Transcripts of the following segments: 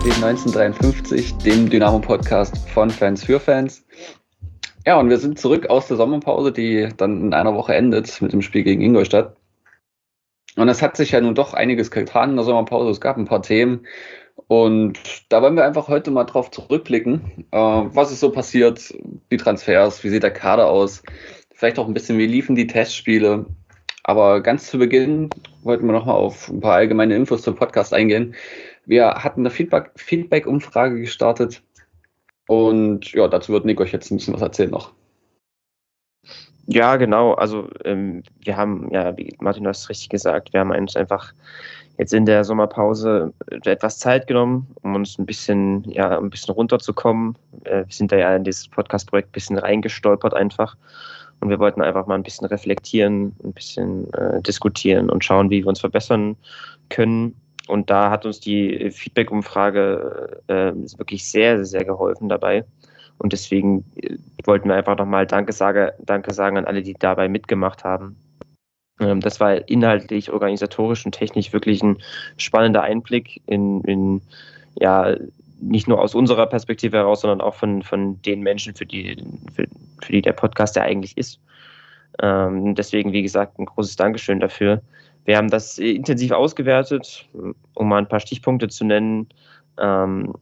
Hashtag SGT1953, dem Dynamo-Podcast von Fans für Fans. Ja, und wir sind zurück aus der Sommerpause, die dann in einer Woche endet mit dem Spiel gegen Ingolstadt. Und es hat sich ja nun doch einiges getan in der Sommerpause. Es gab ein paar Themen. Und da wollen wir einfach heute mal drauf zurückblicken. Äh, was ist so passiert? Die Transfers? Wie sieht der Kader aus? Vielleicht auch ein bisschen, wie liefen die Testspiele? Aber ganz zu Beginn wollten wir nochmal auf ein paar allgemeine Infos zum Podcast eingehen. Wir hatten eine Feedback-Umfrage gestartet und ja, dazu wird Nick euch jetzt ein bisschen was erzählen noch. Ja, genau. Also ähm, wir haben, ja, wie Martin, du hast richtig gesagt, wir haben uns einfach jetzt in der Sommerpause etwas Zeit genommen, um uns ein bisschen, ja, ein bisschen runterzukommen. Äh, wir sind da ja in dieses Podcast-Projekt ein bisschen reingestolpert einfach. Und wir wollten einfach mal ein bisschen reflektieren, ein bisschen äh, diskutieren und schauen, wie wir uns verbessern können. Und da hat uns die Feedback-Umfrage äh, wirklich sehr, sehr geholfen dabei. Und deswegen äh, wollten wir einfach nochmal Danke, sage, Danke sagen an alle, die dabei mitgemacht haben. Ähm, das war inhaltlich, organisatorisch und technisch wirklich ein spannender Einblick in, in ja, nicht nur aus unserer Perspektive heraus, sondern auch von, von den Menschen, für die, für, für die der Podcast ja eigentlich ist. Ähm, deswegen, wie gesagt, ein großes Dankeschön dafür. Wir haben das intensiv ausgewertet, um mal ein paar Stichpunkte zu nennen, ähm,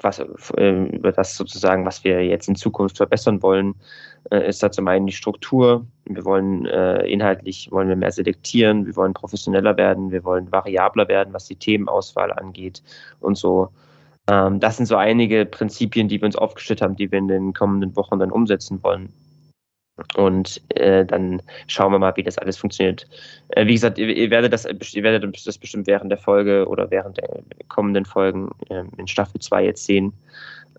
was, äh, das sozusagen, was wir jetzt in Zukunft verbessern wollen, äh, ist da zum einen die Struktur. Wir wollen äh, inhaltlich wollen wir mehr selektieren, wir wollen professioneller werden, wir wollen variabler werden, was die Themenauswahl angeht und so. Ähm, das sind so einige Prinzipien, die wir uns aufgestellt haben, die wir in den kommenden Wochen dann umsetzen wollen. Und äh, dann schauen wir mal, wie das alles funktioniert. Äh, wie gesagt, ihr, ihr, werdet das, ihr werdet das bestimmt während der Folge oder während der kommenden Folgen äh, in Staffel 2 jetzt sehen.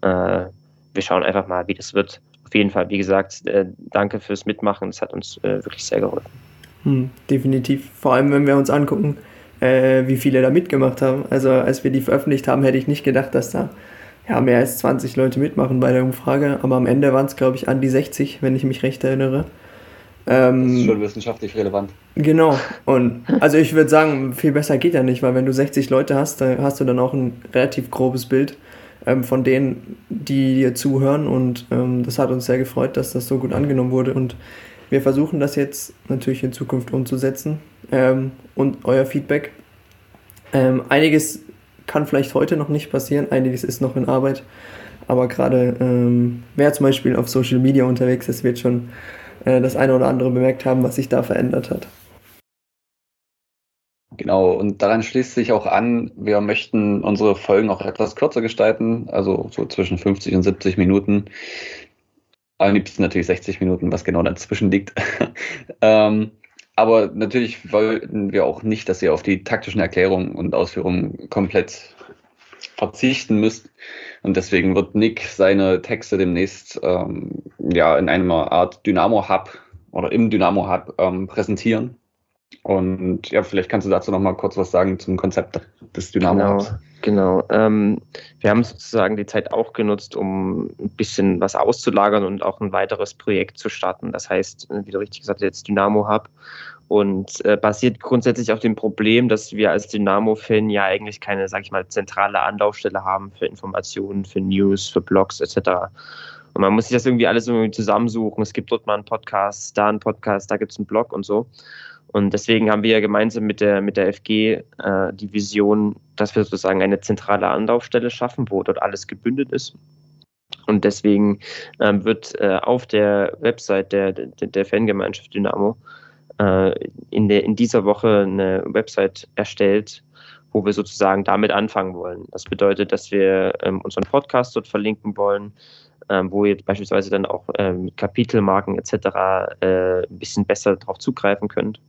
Äh, wir schauen einfach mal, wie das wird. Auf jeden Fall, wie gesagt, äh, danke fürs Mitmachen. Das hat uns äh, wirklich sehr geholfen. Hm, definitiv. Vor allem, wenn wir uns angucken, wie viele da mitgemacht haben. Also als wir die veröffentlicht haben, hätte ich nicht gedacht, dass da ja, mehr als 20 Leute mitmachen bei der Umfrage, aber am Ende waren es, glaube ich, an die 60, wenn ich mich recht erinnere. Ähm, das ist schon wissenschaftlich relevant. Genau. Und also ich würde sagen, viel besser geht ja nicht, weil wenn du 60 Leute hast, dann hast du dann auch ein relativ grobes Bild ähm, von denen, die dir zuhören. Und ähm, das hat uns sehr gefreut, dass das so gut angenommen wurde. Und wir versuchen das jetzt natürlich in Zukunft umzusetzen. Ähm, und euer Feedback. Ähm, einiges kann vielleicht heute noch nicht passieren, einiges ist noch in Arbeit. Aber gerade ähm, wer zum Beispiel auf Social Media unterwegs ist, wird schon äh, das eine oder andere bemerkt haben, was sich da verändert hat. Genau, und daran schließt sich auch an, wir möchten unsere Folgen auch etwas kürzer gestalten, also so zwischen 50 und 70 Minuten. Am liebsten natürlich 60 Minuten, was genau dazwischen liegt. ähm, aber natürlich wollten wir auch nicht, dass ihr auf die taktischen Erklärungen und Ausführungen komplett verzichten müsst. Und deswegen wird Nick seine Texte demnächst ähm, ja in einer Art Dynamo-Hub oder im Dynamo-Hub ähm, präsentieren. Und ja, vielleicht kannst du dazu noch mal kurz was sagen zum Konzept des Dynamo-Hubs. Genau, genau. Ähm, wir haben sozusagen die Zeit auch genutzt, um ein bisschen was auszulagern und auch ein weiteres Projekt zu starten. Das heißt, wie du richtig gesagt hast, jetzt Dynamo-Hub und äh, basiert grundsätzlich auf dem Problem, dass wir als Dynamo-Fan ja eigentlich keine, sag ich mal, zentrale Anlaufstelle haben für Informationen, für News, für Blogs etc. Und man muss sich das irgendwie alles irgendwie zusammensuchen. Es gibt dort mal einen Podcast, da einen Podcast, da gibt es einen Blog und so. Und deswegen haben wir ja gemeinsam mit der, mit der FG äh, die Vision, dass wir sozusagen eine zentrale Anlaufstelle schaffen, wo dort alles gebündelt ist. Und deswegen ähm, wird äh, auf der Website der, der, der Fangemeinschaft Dynamo äh, in, der, in dieser Woche eine Website erstellt, wo wir sozusagen damit anfangen wollen. Das bedeutet, dass wir ähm, unseren Podcast dort verlinken wollen, ähm, wo ihr beispielsweise dann auch ähm, Kapitelmarken etc. Äh, ein bisschen besser darauf zugreifen könnt.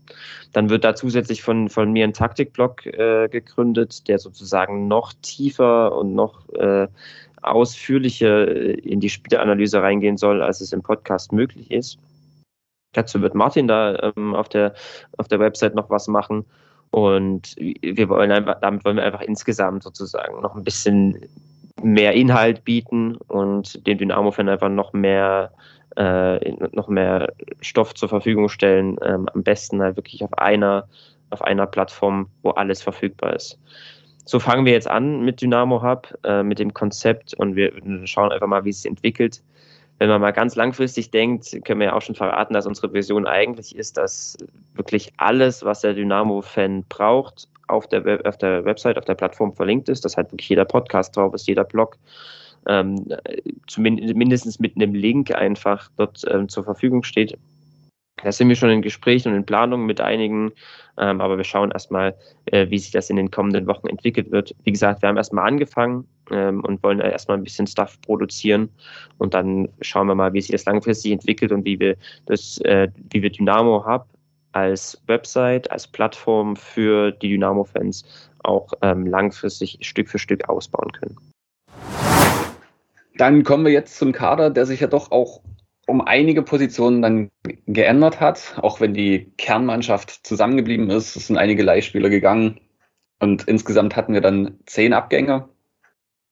Dann wird da zusätzlich von, von mir ein Taktikblog äh, gegründet, der sozusagen noch tiefer und noch äh, ausführlicher in die Spielanalyse reingehen soll, als es im Podcast möglich ist. Dazu wird Martin da ähm, auf, der, auf der Website noch was machen. Und wir wollen einfach, damit wollen wir einfach insgesamt sozusagen noch ein bisschen mehr Inhalt bieten und dem Dynamo-Fan einfach noch mehr, äh, noch mehr Stoff zur Verfügung stellen. Ähm, am besten halt wirklich auf einer, auf einer Plattform, wo alles verfügbar ist. so fangen wir jetzt an mit Dynamo Hub, äh, mit dem Konzept und wir schauen einfach mal, wie es sich entwickelt. Wenn man mal ganz langfristig denkt, können wir ja auch schon verraten, dass unsere Vision eigentlich ist, dass wirklich alles, was der Dynamo-Fan braucht, auf der, Web auf der Website, auf der Plattform verlinkt ist, dass halt wirklich jeder Podcast drauf ist, jeder Blog, ähm, zumindest mit einem Link einfach dort ähm, zur Verfügung steht. Da sind wir schon in Gesprächen und in Planungen mit einigen, ähm, aber wir schauen erstmal, äh, wie sich das in den kommenden Wochen entwickelt wird. Wie gesagt, wir haben erstmal angefangen ähm, und wollen erstmal ein bisschen Stuff produzieren und dann schauen wir mal, wie sich das langfristig entwickelt und wie wir das, äh, wie wir Dynamo Hub als Website, als Plattform für die Dynamo-Fans auch ähm, langfristig Stück für Stück ausbauen können. Dann kommen wir jetzt zum Kader, der sich ja doch auch um einige Positionen dann geändert hat, auch wenn die Kernmannschaft zusammengeblieben ist. Es sind einige Leihspieler gegangen und insgesamt hatten wir dann zehn Abgänge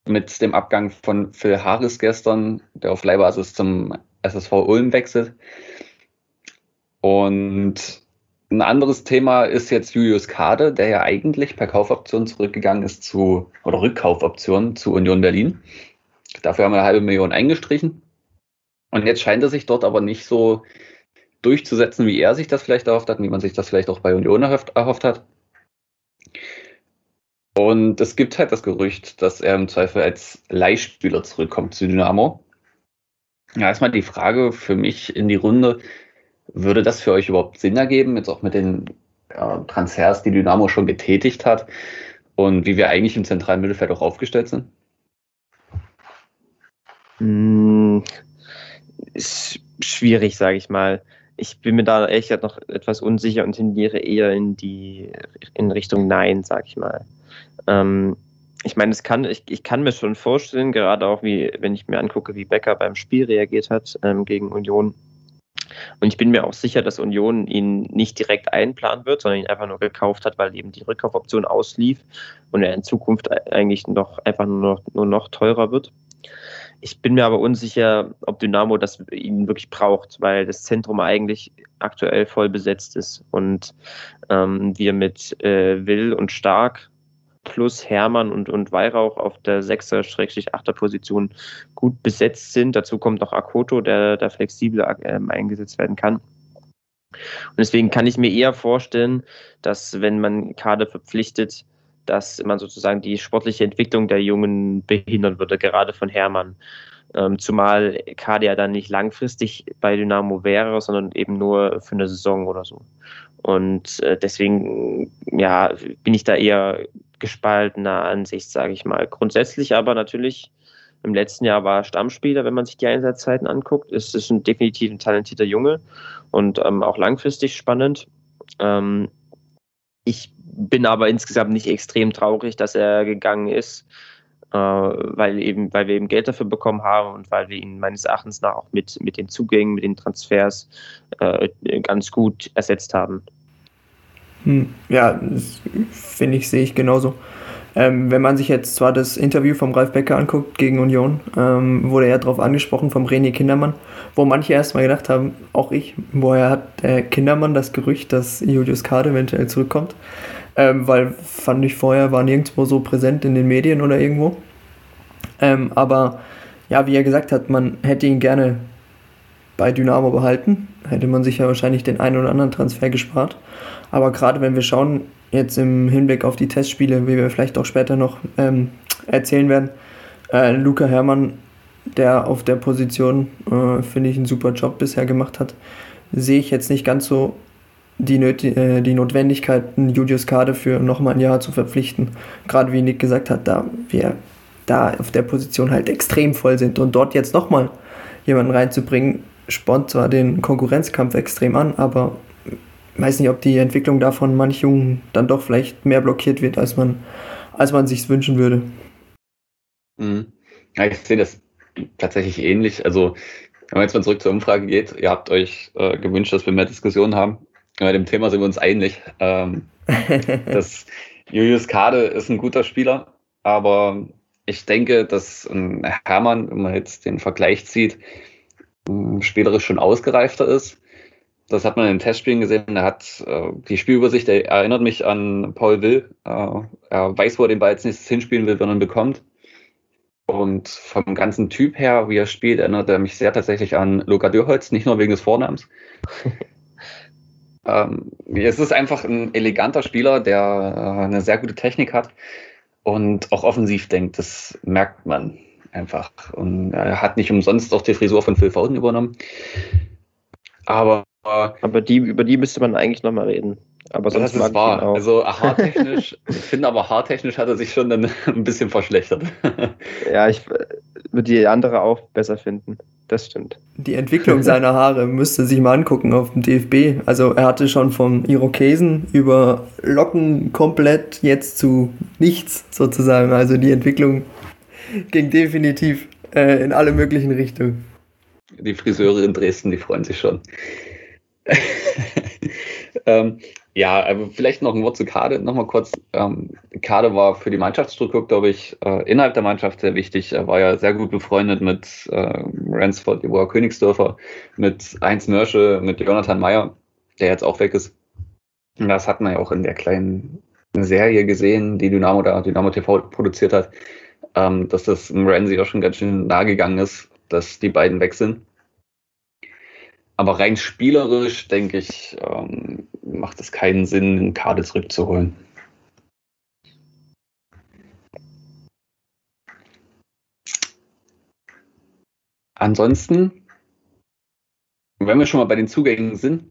mit dem Abgang von Phil Harris gestern, der auf Leihbasis zum SSV Ulm wechselt. Und ein anderes Thema ist jetzt Julius Kade, der ja eigentlich per Kaufoption zurückgegangen ist zu, oder Rückkaufoption zu Union Berlin. Dafür haben wir eine halbe Million eingestrichen. Und jetzt scheint er sich dort aber nicht so durchzusetzen, wie er sich das vielleicht erhofft hat, wie man sich das vielleicht auch bei Union erhofft, erhofft hat. Und es gibt halt das Gerücht, dass er im Zweifel als Leihspieler zurückkommt zu Dynamo. Ja, erstmal die Frage für mich in die Runde, würde das für euch überhaupt Sinn ergeben, jetzt auch mit den ja, Transfers, die Dynamo schon getätigt hat und wie wir eigentlich im zentralen Mittelfeld auch aufgestellt sind? Hm, ist schwierig, sage ich mal. Ich bin mir da echt noch etwas unsicher und tendiere eher in die in Richtung Nein, sage ich mal. Ähm, ich meine, es kann, ich, ich kann mir schon vorstellen, gerade auch wie, wenn ich mir angucke, wie Becker beim Spiel reagiert hat ähm, gegen Union. Und ich bin mir auch sicher, dass Union ihn nicht direkt einplanen wird, sondern ihn einfach nur gekauft hat, weil eben die Rückkaufoption auslief und er in Zukunft eigentlich noch einfach nur noch, nur noch teurer wird. Ich bin mir aber unsicher, ob Dynamo das ihn wirklich braucht, weil das Zentrum eigentlich aktuell voll besetzt ist und ähm, wir mit äh, Will und Stark plus Hermann und, und Weihrauch auf der 6er-8er Position gut besetzt sind. Dazu kommt noch Akoto, der da flexibel ähm, eingesetzt werden kann. Und deswegen kann ich mir eher vorstellen, dass wenn man Kader verpflichtet, dass man sozusagen die sportliche Entwicklung der Jungen behindern würde, gerade von Hermann. Ähm, zumal Kader ja dann nicht langfristig bei Dynamo wäre, sondern eben nur für eine Saison oder so. Und äh, deswegen, ja, bin ich da eher gespaltener Ansicht, sage ich mal. Grundsätzlich aber natürlich, im letzten Jahr war er Stammspieler, wenn man sich die Einsatzzeiten anguckt. Ist es ein definitiv ein talentierter Junge und ähm, auch langfristig spannend. Ähm, ich bin aber insgesamt nicht extrem traurig, dass er gegangen ist, weil, eben, weil wir eben Geld dafür bekommen haben und weil wir ihn meines Erachtens nach auch mit, mit den Zugängen, mit den Transfers äh, ganz gut ersetzt haben. Hm, ja, finde ich, sehe ich genauso. Ähm, wenn man sich jetzt zwar das Interview vom Ralf Becker anguckt gegen Union, ähm, wurde er darauf angesprochen vom René Kindermann, wo manche erstmal gedacht haben, auch ich, woher hat der Kindermann das Gerücht, dass Julius Kade eventuell zurückkommt? Ähm, weil fand ich vorher, war nirgendwo so präsent in den Medien oder irgendwo. Ähm, aber ja, wie er gesagt hat, man hätte ihn gerne bei Dynamo behalten. Hätte man sich ja wahrscheinlich den einen oder anderen Transfer gespart. Aber gerade wenn wir schauen, jetzt im Hinblick auf die Testspiele, wie wir vielleicht auch später noch ähm, erzählen werden, äh, Luca Herrmann, der auf der Position, äh, finde ich, einen super Job bisher gemacht hat, sehe ich jetzt nicht ganz so die, äh, die Notwendigkeit, einen Julius Kade für nochmal ein Jahr zu verpflichten. Gerade wie Nick gesagt hat, da wir da auf der Position halt extrem voll sind und dort jetzt nochmal jemanden reinzubringen, spornt zwar den Konkurrenzkampf extrem an, aber weiß nicht, ob die Entwicklung davon manch Jungen dann doch vielleicht mehr blockiert wird, als man, als man sich wünschen würde. Mhm. Ja, ich sehe das tatsächlich ähnlich. Also, wenn man jetzt mal zurück zur Umfrage geht, ihr habt euch äh, gewünscht, dass wir mehr Diskussionen haben. Bei dem Thema sind wir uns einig. Ähm, das Julius Kade ist ein guter Spieler, aber ich denke, dass ein Hermann, wenn man jetzt den Vergleich zieht, spielerisch schon ausgereifter ist Das hat man in den Testspielen gesehen. Er hat äh, die Spielübersicht er erinnert mich an Paul Will. Äh, er weiß, wo er den Ball als nächstes hinspielen will, wenn er ihn bekommt. Und vom ganzen Typ her, wie er spielt, erinnert er mich sehr tatsächlich an Luca Dürholz, nicht nur wegen des Vornamens. ähm, es ist einfach ein eleganter Spieler, der äh, eine sehr gute Technik hat und auch offensiv denkt. Das merkt man einfach. Und er hat nicht umsonst auch die Frisur von Phil Foden übernommen. Aber, aber die, über die müsste man eigentlich nochmal reden. Aber sonst das ist wahr. Also haartechnisch, ich finde aber haartechnisch hat er sich schon dann ein bisschen verschlechtert. ja, ich würde die andere auch besser finden. Das stimmt. Die Entwicklung seiner Haare müsste sich mal angucken auf dem DFB. Also er hatte schon vom Irokesen über Locken komplett jetzt zu nichts sozusagen. Also die Entwicklung ging definitiv äh, in alle möglichen Richtungen. Die Friseure in Dresden, die freuen sich schon. ähm, ja, aber vielleicht noch ein Wort zu Kade, nochmal kurz. Ähm, Kade war für die Mannschaftsstruktur, glaube ich, äh, innerhalb der Mannschaft sehr wichtig. Er war ja sehr gut befreundet mit äh, Ransford, Jeboa Königsdörfer, mit Heinz Mörsche, mit Jonathan Meyer, der jetzt auch weg ist. Das hat man ja auch in der kleinen Serie gesehen, die Dynamo da, Dynamo TV produziert hat, ähm, dass das Ramsey auch schon ganz schön nahe gegangen ist, dass die beiden weg sind. Aber rein spielerisch, denke ich, ähm, macht es keinen Sinn, den Kade zurückzuholen. Ansonsten, wenn wir schon mal bei den Zugängen sind,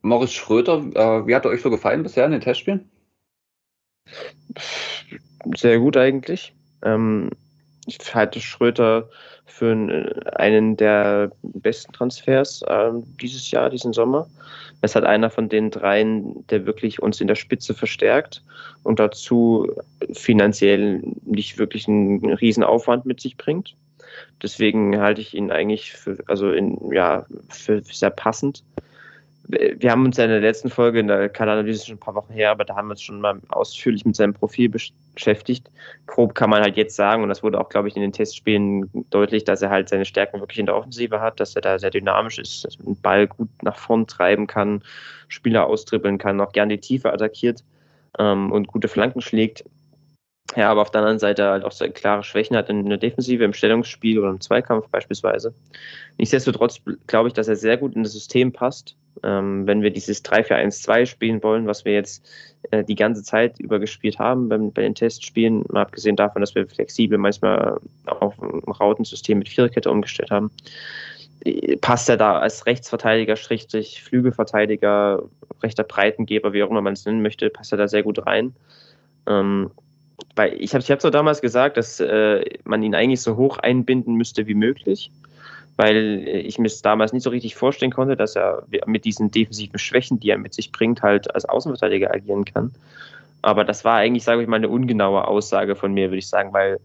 Morris Schröter, äh, wie hat er euch so gefallen bisher in den Testspielen? Sehr gut eigentlich. Ähm, ich halte Schröter für einen der besten Transfers äh, dieses Jahr, diesen Sommer. Es hat einer von den dreien, der wirklich uns in der Spitze verstärkt und dazu finanziell nicht wirklich einen riesen Aufwand mit sich bringt. Deswegen halte ich ihn eigentlich für, also in, ja, für sehr passend wir haben uns ja in der letzten Folge, in der Kanalanalyse schon ein paar Wochen her, aber da haben wir uns schon mal ausführlich mit seinem Profil beschäftigt. Grob kann man halt jetzt sagen, und das wurde auch, glaube ich, in den Testspielen deutlich, dass er halt seine Stärken wirklich in der Offensive hat, dass er da sehr dynamisch ist, dass den Ball gut nach vorn treiben kann, Spieler austribbeln kann, auch gerne die Tiefe attackiert ähm, und gute Flanken schlägt. Ja, aber auf der anderen Seite halt auch so klare Schwächen hat in der Defensive, im Stellungsspiel oder im Zweikampf beispielsweise. Nichtsdestotrotz glaube ich, dass er sehr gut in das System passt ähm, wenn wir dieses 3-4-1-2 spielen wollen, was wir jetzt äh, die ganze Zeit über gespielt haben beim, bei den Testspielen, mal abgesehen davon, dass wir flexibel manchmal auf ein Rautensystem mit Viererkette umgestellt haben, äh, passt er da als Rechtsverteidiger, Schrägstrich, Flügelverteidiger, rechter Breitengeber, wie auch immer man es nennen möchte, passt er da sehr gut rein. Ähm, weil ich habe es damals gesagt, dass äh, man ihn eigentlich so hoch einbinden müsste wie möglich weil ich mir es damals nicht so richtig vorstellen konnte, dass er mit diesen defensiven Schwächen, die er mit sich bringt, halt als Außenverteidiger agieren kann. Aber das war eigentlich, sage ich mal, eine ungenaue Aussage von mir, würde ich sagen, weil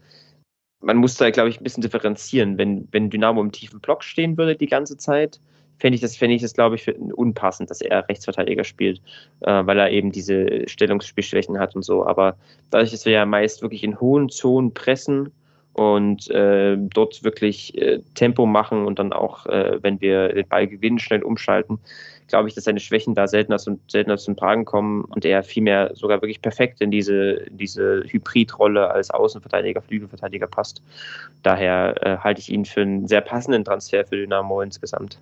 man muss da, glaube ich, ein bisschen differenzieren. Wenn, wenn Dynamo im tiefen Block stehen würde die ganze Zeit, fände ich das, fände ich das, glaube ich, unpassend, dass er Rechtsverteidiger spielt, äh, weil er eben diese Stellungsspielschwächen hat und so. Aber dadurch, dass wir ja meist wirklich in hohen Zonen pressen, und äh, dort wirklich äh, Tempo machen und dann auch, äh, wenn wir den Ball gewinnen, schnell umschalten, glaube ich, dass seine Schwächen da seltener, seltener zum Tragen kommen und er vielmehr sogar wirklich perfekt in diese, diese Hybridrolle als Außenverteidiger, Flügelverteidiger passt. Daher äh, halte ich ihn für einen sehr passenden Transfer für Dynamo insgesamt.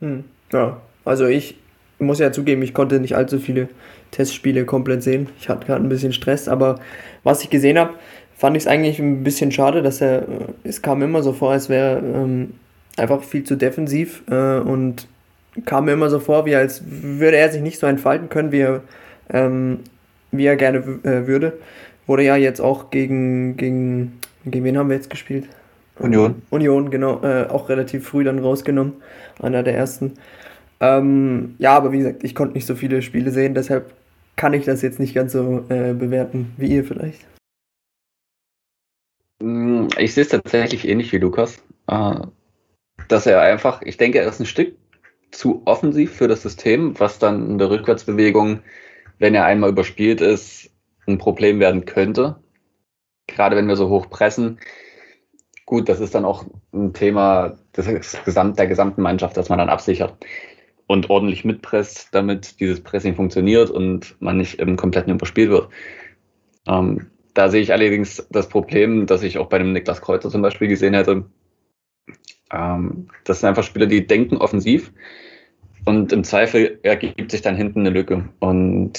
Hm, ja, also ich muss ja zugeben, ich konnte nicht allzu viele Testspiele komplett sehen. Ich hatte gerade ein bisschen Stress, aber was ich gesehen habe, fand ich es eigentlich ein bisschen schade, dass er, äh, es kam immer so vor, als wäre ähm, einfach viel zu defensiv äh, und kam mir immer so vor, wie als würde er sich nicht so entfalten können, wie er, ähm, wie er gerne äh, würde. Wurde ja jetzt auch gegen, gegen, gegen wen haben wir jetzt gespielt? Union. Union, genau, äh, auch relativ früh dann rausgenommen, einer der ersten. Ähm, ja, aber wie gesagt, ich konnte nicht so viele Spiele sehen, deshalb kann ich das jetzt nicht ganz so äh, bewerten wie ihr vielleicht. Mm, ich sehe es tatsächlich ähnlich wie Lukas, äh, dass er einfach, ich denke, er ist ein Stück zu offensiv für das System, was dann in der Rückwärtsbewegung, wenn er einmal überspielt ist, ein Problem werden könnte. Gerade wenn wir so hoch pressen. Gut, das ist dann auch ein Thema des der gesamten Mannschaft, dass man dann absichert. und ordentlich mitpresst, damit dieses Pressing funktioniert und man nicht im kompletten überspielt wird. Ähm, da sehe ich allerdings das Problem, das ich auch bei dem Niklas Kreuzer zum Beispiel gesehen hätte. Ähm, das sind einfach Spieler, die denken offensiv und im Zweifel ergibt sich dann hinten eine Lücke. Und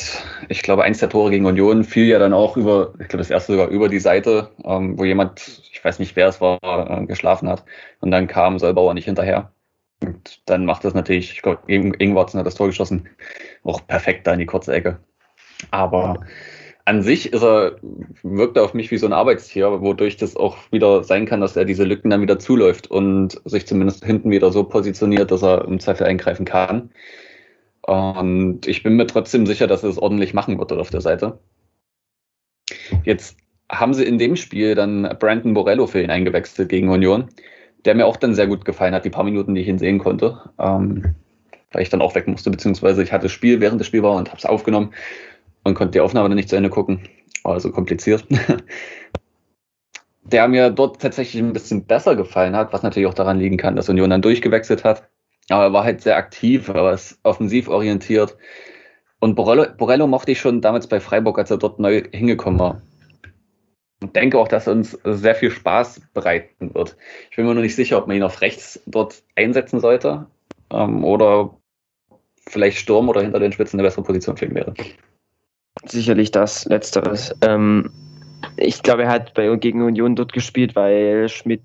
ich glaube, eins der Tore gegen Union fiel ja dann auch über, ich glaube, das erste sogar über die Seite, ähm, wo jemand, ich weiß nicht wer es war, äh, geschlafen hat. Und dann kam Solbauer nicht hinterher. Und dann macht das natürlich, ich glaube, Ingwarzen hat das Tor geschossen, auch perfekt da in die kurze Ecke. Aber an sich ist er, wirkt er auf mich wie so ein Arbeitstier, wodurch das auch wieder sein kann, dass er diese Lücken dann wieder zuläuft und sich zumindest hinten wieder so positioniert, dass er im Zweifel eingreifen kann. Und ich bin mir trotzdem sicher, dass er es ordentlich machen wird auf der Seite. Jetzt haben sie in dem Spiel dann Brandon Borello für ihn eingewechselt gegen Union der mir auch dann sehr gut gefallen hat, die paar Minuten, die ich ihn sehen konnte. Ähm, weil ich dann auch weg musste, beziehungsweise ich hatte das Spiel, während das Spiel war und habe es aufgenommen und konnte die Aufnahme dann nicht zu Ende gucken. Also kompliziert. der mir dort tatsächlich ein bisschen besser gefallen hat, was natürlich auch daran liegen kann, dass Union dann durchgewechselt hat. Aber er war halt sehr aktiv, er war offensiv orientiert. Und Borello, Borello mochte ich schon damals bei Freiburg, als er dort neu hingekommen war und denke auch, dass er uns sehr viel Spaß bereiten wird. Ich bin mir nur nicht sicher, ob man ihn auf rechts dort einsetzen sollte ähm, oder vielleicht Sturm oder hinter den Spitzen eine bessere Position für ihn wäre. Sicherlich das Letzteres. Ähm, ich glaube, er hat bei gegen Union dort gespielt, weil Schmidt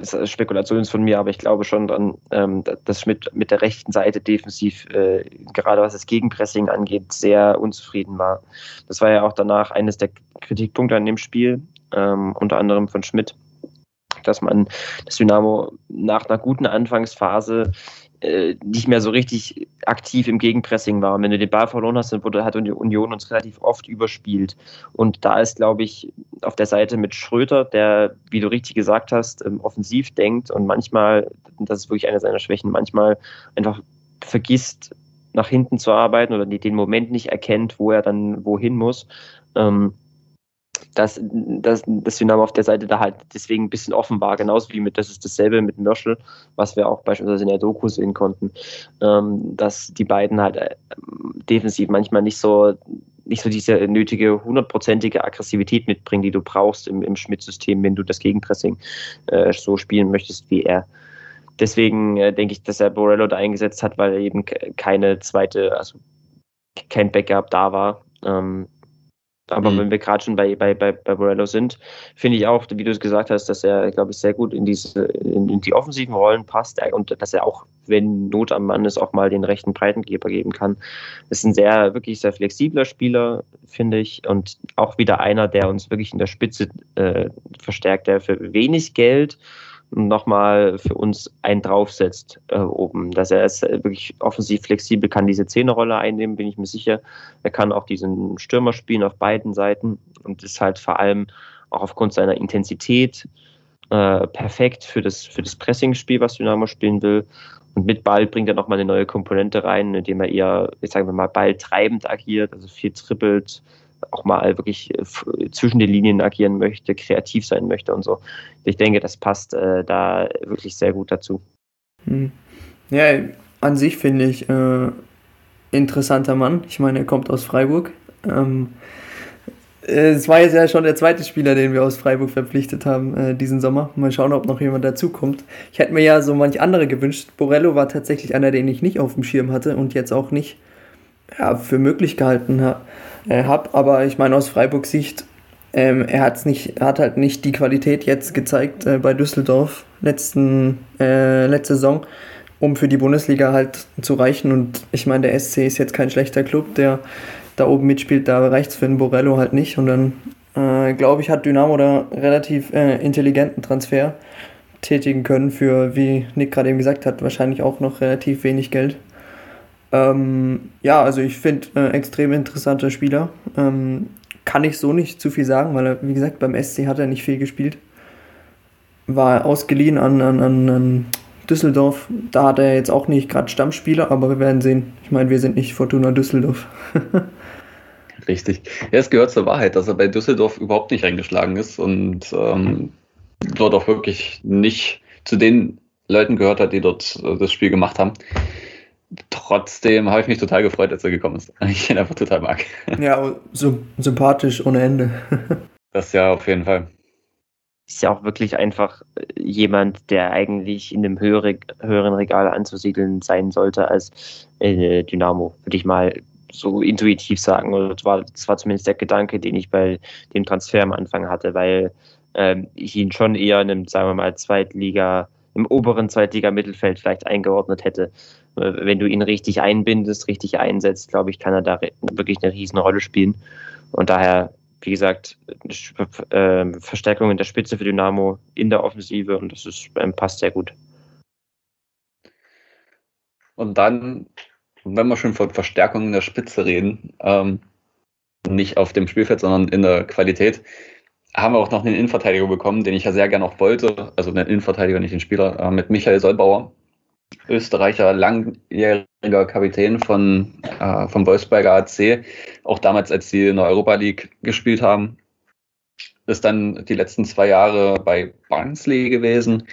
ist eine Spekulation von mir, aber ich glaube schon dran, ähm, dass Schmidt mit der rechten Seite defensiv, äh, gerade was das Gegenpressing angeht, sehr unzufrieden war. Das war ja auch danach eines der Kritikpunkte an dem Spiel, ähm, unter anderem von Schmidt, dass man das Dynamo nach einer guten Anfangsphase äh, nicht mehr so richtig aktiv im Gegenpressing war. Und wenn du den Ball verloren hast, dann wurde, hat Union uns relativ oft überspielt. Und da ist, glaube ich, auf der Seite mit Schröter, der, wie du richtig gesagt hast, ähm, offensiv denkt und manchmal, das ist wirklich eine seiner Schwächen, manchmal einfach vergisst, nach hinten zu arbeiten oder den Moment nicht erkennt, wo er dann wohin muss. Ähm, dass, dass das Dynamo auf der Seite da halt deswegen ein bisschen offen war. Genauso wie mit, das ist dasselbe mit Mörschel, was wir auch beispielsweise in der Doku sehen konnten, ähm, dass die beiden halt äh, defensiv manchmal nicht so nicht so diese nötige hundertprozentige Aggressivität mitbringen, die du brauchst im, im Schmidt-System, wenn du das Gegenpressing äh, so spielen möchtest wie er. Deswegen äh, denke ich, dass er Borello da eingesetzt hat, weil eben keine zweite, also kein Backup da war. Ähm, aber mhm. wenn wir gerade schon bei, bei, bei, bei Borello sind, finde ich auch, wie du es gesagt hast, dass er, glaube ich, sehr gut in diese, in, in, die offensiven Rollen passt und dass er auch, wenn Not am Mann ist, auch mal den rechten Breitengeber geben kann. Ist ein sehr, wirklich sehr flexibler Spieler, finde ich, und auch wieder einer, der uns wirklich in der Spitze äh, verstärkt, der für wenig Geld nochmal für uns einen draufsetzt äh, oben. Dass er ist wirklich offensiv flexibel, kann diese Zehnerrolle einnehmen, bin ich mir sicher. Er kann auch diesen Stürmer spielen auf beiden Seiten und ist halt vor allem auch aufgrund seiner Intensität äh, perfekt für das, für das Pressing-Spiel, was Dynamo spielen will. Und mit Ball bringt er nochmal eine neue Komponente rein, indem er eher, ich sage mal, balltreibend agiert, also viel trippelt, auch mal wirklich äh, zwischen den Linien agieren möchte, kreativ sein möchte und so. Ich denke, das passt äh, da wirklich sehr gut dazu. Hm. Ja, an sich finde ich äh, interessanter Mann. Ich meine, er kommt aus Freiburg. Ähm, es war jetzt ja schon der zweite Spieler, den wir aus Freiburg verpflichtet haben äh, diesen Sommer. Mal schauen, ob noch jemand dazukommt. Ich hätte mir ja so manch andere gewünscht. Borello war tatsächlich einer, den ich nicht auf dem Schirm hatte und jetzt auch nicht ja, für möglich gehalten habe äh, habe. Aber ich meine, aus Freiburgs Sicht, ähm, er hat's nicht, hat halt nicht die Qualität jetzt gezeigt äh, bei Düsseldorf letzten, äh, letzte Saison, um für die Bundesliga halt zu reichen. Und ich meine, der SC ist jetzt kein schlechter Club, der da oben mitspielt, da reicht es für den Borello halt nicht. Und dann, äh, glaube ich, hat Dynamo da relativ äh, intelligenten Transfer tätigen können für, wie Nick gerade eben gesagt hat, wahrscheinlich auch noch relativ wenig Geld. Ähm, ja, also ich finde äh, extrem interessanter Spieler. Ähm, kann ich so nicht zu viel sagen, weil er, wie gesagt, beim SC hat er nicht viel gespielt. War ausgeliehen an, an, an Düsseldorf. Da hat er jetzt auch nicht gerade Stammspieler, aber wir werden sehen. Ich meine, wir sind nicht Fortuna Düsseldorf. Richtig. Ja, es gehört zur Wahrheit, dass er bei Düsseldorf überhaupt nicht eingeschlagen ist und ähm, dort auch wirklich nicht zu den Leuten gehört hat, die dort äh, das Spiel gemacht haben Trotzdem habe ich mich total gefreut, als er gekommen ist. Ich ihn einfach total mag. Ja, so sympathisch ohne Ende. das ja auf jeden Fall. Ist ja auch wirklich einfach äh, jemand, der eigentlich in einem höhere, höheren Regal anzusiedeln sein sollte als äh, Dynamo, würde ich mal so intuitiv sagen. Oder das war, das war zumindest der Gedanke, den ich bei dem Transfer am Anfang hatte, weil ähm, ich ihn schon eher in einem, sagen wir mal, Zweitliga, im oberen Zweitliga-Mittelfeld vielleicht eingeordnet hätte. Wenn du ihn richtig einbindest, richtig einsetzt, glaube ich, kann er da wirklich eine riesen Rolle spielen. Und daher wie gesagt, äh, Verstärkung in der Spitze für Dynamo in der Offensive und das ist, ähm, passt sehr gut. Und dann, wenn wir schon von Verstärkung in der Spitze reden, ähm, nicht auf dem Spielfeld, sondern in der Qualität, haben wir auch noch einen Innenverteidiger bekommen, den ich ja sehr gerne auch wollte, also einen Innenverteidiger, nicht den Spieler, äh, mit Michael Solbauer. Österreicher, langjähriger Kapitän von, äh, vom Wolfsberger AC, auch damals, als sie in der Europa League gespielt haben. Ist dann die letzten zwei Jahre bei Barnsley gewesen,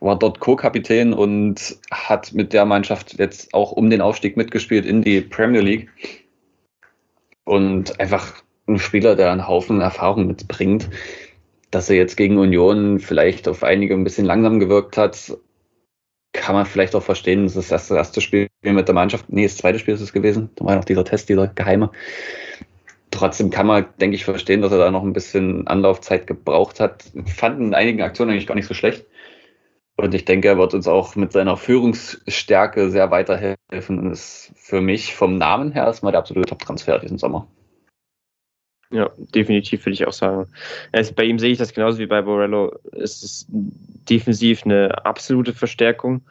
war dort Co-Kapitän und hat mit der Mannschaft jetzt auch um den Aufstieg mitgespielt in die Premier League. Und einfach ein Spieler, der einen Haufen Erfahrung mitbringt, dass er jetzt gegen Union vielleicht auf einige ein bisschen langsam gewirkt hat, kann man vielleicht auch verstehen, das ist das erste Spiel mit der Mannschaft, nee, das zweite Spiel ist es gewesen, da war noch dieser Test, dieser geheime. Trotzdem kann man, denke ich, verstehen, dass er da noch ein bisschen Anlaufzeit gebraucht hat. Fanden in einigen Aktionen eigentlich gar nicht so schlecht. Und ich denke, er wird uns auch mit seiner Führungsstärke sehr weiterhelfen und ist für mich vom Namen her erstmal der absolute Top-Transfer diesen Sommer. Ja, definitiv würde ich auch sagen. Also bei ihm sehe ich das genauso wie bei Borello. Es ist defensiv eine absolute Verstärkung,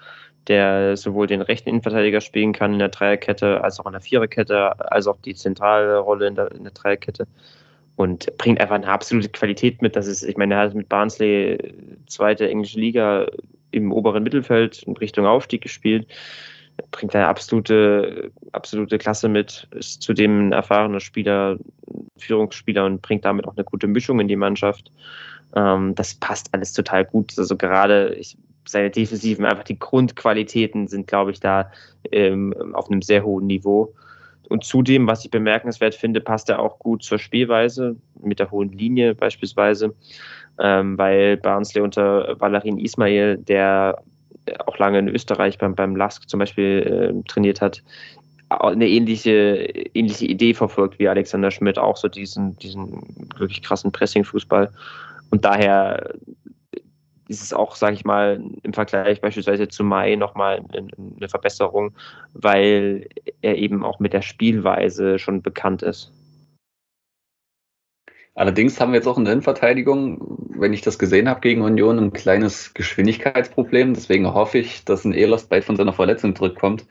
der sowohl den rechten Innenverteidiger spielen kann in der Dreierkette, als auch in der Viererkette, als auch die zentrale Rolle in der, in der Dreierkette. Und bringt einfach eine absolute Qualität mit. Das ist, ich meine, er hat mit Barnsley zweite englische Liga im oberen Mittelfeld in Richtung Aufstieg gespielt bringt eine absolute, absolute Klasse mit, ist zudem ein erfahrener Spieler, Führungsspieler und bringt damit auch eine gute Mischung in die Mannschaft. Ähm, das passt alles total gut. Also gerade ich, seine Defensiven, einfach die Grundqualitäten sind, glaube ich, da ähm, auf einem sehr hohen Niveau. Und zudem, was ich bemerkenswert finde, passt er auch gut zur Spielweise, mit der hohen Linie beispielsweise, ähm, weil Barnsley unter Valerin Ismail, der auch lange in Österreich beim, beim LASK zum Beispiel äh, trainiert hat, eine ähnliche, ähnliche Idee verfolgt wie Alexander Schmidt, auch so diesen, diesen wirklich krassen Pressing-Fußball. Und daher ist es auch, sage ich mal, im Vergleich beispielsweise zu Mai nochmal eine Verbesserung, weil er eben auch mit der Spielweise schon bekannt ist. Allerdings haben wir jetzt auch in der Innenverteidigung, wenn ich das gesehen habe gegen Union, ein kleines Geschwindigkeitsproblem. Deswegen hoffe ich, dass ein Ehlers bald von seiner Verletzung zurückkommt,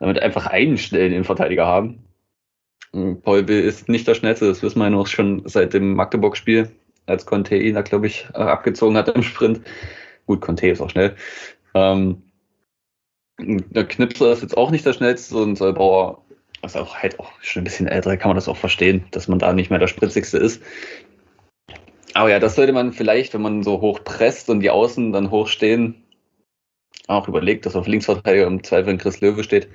damit einfach einen schnellen Innenverteidiger haben. Paul Bill ist nicht der schnellste, das wissen wir ja noch schon seit dem Magdeburg-Spiel, als Conte ihn da, glaube ich, äh, abgezogen hat im Sprint. Gut, Conte ist auch schnell. Ähm, der Knipser ist jetzt auch nicht der schnellste und Solbauer was auch halt auch schon ein bisschen älter, kann man das auch verstehen, dass man da nicht mehr der spritzigste ist. Aber ja, das sollte man vielleicht, wenn man so hoch presst und die Außen dann hoch stehen, auch überlegt, dass auf Linksverteidiger im Zweifel Chris Löwe steht,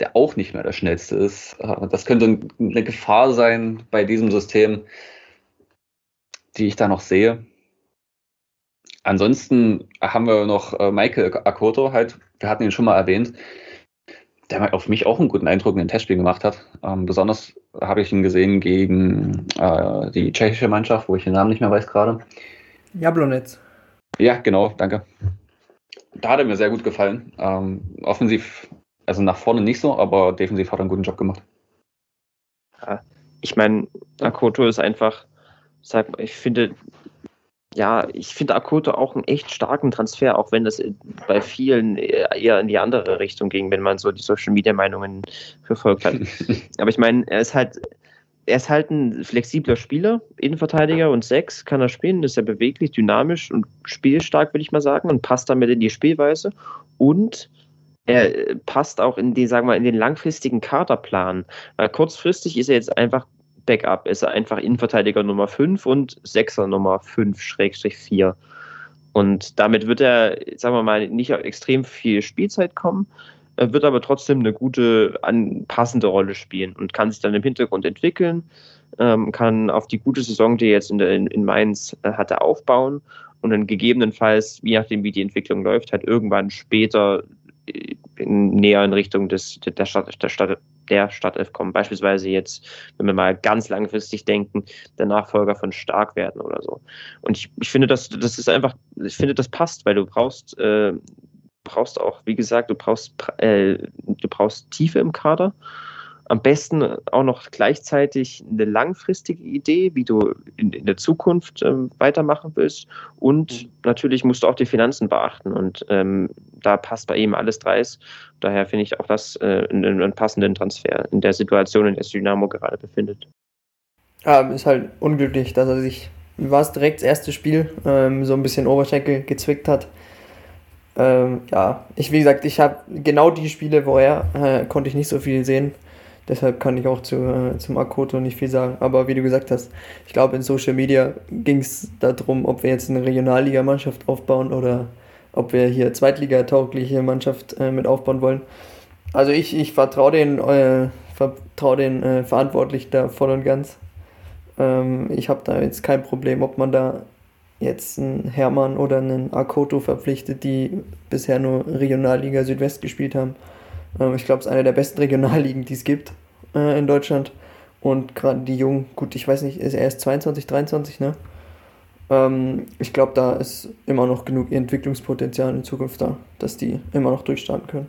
der auch nicht mehr der schnellste ist. Äh, das könnte eine Gefahr sein bei diesem System, die ich da noch sehe. Ansonsten haben wir noch äh, Michael Akoto halt, wir hatten ihn schon mal erwähnt, der auf mich auch einen guten Eindruck in den Testspielen gemacht hat. Ähm, besonders habe ich ihn gesehen gegen äh, die tschechische Mannschaft, wo ich den Namen nicht mehr weiß gerade. Jablonetz. Ja, genau, danke. Da hat er mir sehr gut gefallen. Ähm, offensiv, also nach vorne nicht so, aber defensiv hat er einen guten Job gemacht. Ja, ich meine, Akoto ist einfach, sag, ich finde, ja, ich finde Akoto auch einen echt starken Transfer, auch wenn das bei vielen eher in die andere Richtung ging, wenn man so die Social Media Meinungen verfolgt hat. Aber ich meine, er ist halt, er ist halt ein flexibler Spieler, Innenverteidiger und sechs kann er spielen, ist er beweglich, dynamisch und spielstark, würde ich mal sagen, und passt damit in die Spielweise. Und er passt auch in die, sagen wir, in den langfristigen Kaderplan. Weil kurzfristig ist er jetzt einfach Backup ist er einfach Innenverteidiger Nummer 5 und Sechser Nummer 5-4. Und damit wird er, sagen wir mal, nicht auf extrem viel Spielzeit kommen, wird aber trotzdem eine gute, passende Rolle spielen und kann sich dann im Hintergrund entwickeln, ähm, kann auf die gute Saison, die er jetzt in, in Mainz äh, hatte, aufbauen und dann gegebenenfalls, je nachdem, wie die Entwicklung läuft, halt irgendwann später äh, näher in Richtung des, der, Stadt, der, Stadt, der Stadtelf kommen. Beispielsweise jetzt, wenn wir mal ganz langfristig denken, der Nachfolger von Stark werden oder so. Und ich, ich finde, das, das ist einfach, ich finde, das passt, weil du brauchst, äh, brauchst auch, wie gesagt, du brauchst, äh, du brauchst Tiefe im Kader am besten auch noch gleichzeitig eine langfristige Idee, wie du in, in der Zukunft ähm, weitermachen willst. Und mhm. natürlich musst du auch die Finanzen beachten. Und ähm, da passt bei ihm alles dreis. Daher finde ich auch das äh, einen, einen, passenden Transfer in der Situation, in der sich Dynamo gerade befindet. Ja, ist halt unglücklich, dass er sich, war es direkt das erste Spiel, ähm, so ein bisschen Oberschenkel gezwickt hat. Ähm, ja, ich, wie gesagt, ich habe genau die Spiele, wo er, äh, konnte ich nicht so viel sehen. Deshalb kann ich auch zu, äh, zum Akoto nicht viel sagen. Aber wie du gesagt hast, ich glaube, in Social Media ging es darum, ob wir jetzt eine Regionalligamannschaft aufbauen oder ob wir hier Zweitliga-taugliche Mannschaft äh, mit aufbauen wollen. Also ich, ich vertraue den, äh, vertrau den äh, Verantwortlichen da voll und ganz. Ähm, ich habe da jetzt kein Problem, ob man da jetzt einen Hermann oder einen Akoto verpflichtet, die bisher nur Regionalliga Südwest gespielt haben. Ähm, ich glaube, es ist eine der besten Regionalligen, die es gibt äh, in Deutschland. Und gerade die Jungen, gut, ich weiß nicht, ist er erst 22, 23, ne? Ähm, ich glaube, da ist immer noch genug Entwicklungspotenzial in Zukunft da, dass die immer noch durchstarten können.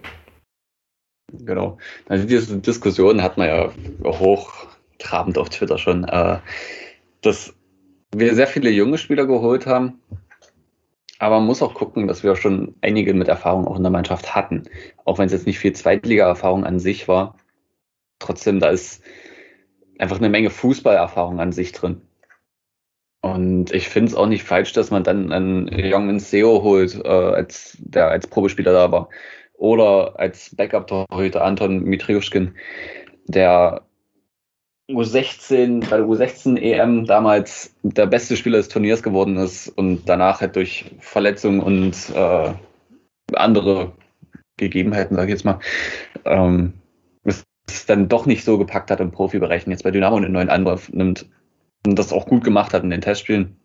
Genau. Also diese Diskussion hat man ja hochtrabend auf Twitter schon, äh, dass wir sehr viele junge Spieler geholt haben, aber man muss auch gucken, dass wir schon einige mit Erfahrung auch in der Mannschaft hatten. Auch wenn es jetzt nicht viel Zweitliga-Erfahrung an sich war. Trotzdem, da ist einfach eine Menge Fußballerfahrung an sich drin. Und ich finde es auch nicht falsch, dass man dann einen jungen SEO holt, äh, als, der als Probespieler da war. Oder als Backup-Torhüter Anton Mitriuschkin, der U16, bei der U16 EM damals der beste Spieler des Turniers geworden ist und danach halt durch Verletzungen und äh, andere Gegebenheiten, sage ich jetzt mal, ähm, es dann doch nicht so gepackt hat im Profibereich und jetzt bei Dynamo einen neuen Angriff nimmt und das auch gut gemacht hat in den Testspielen.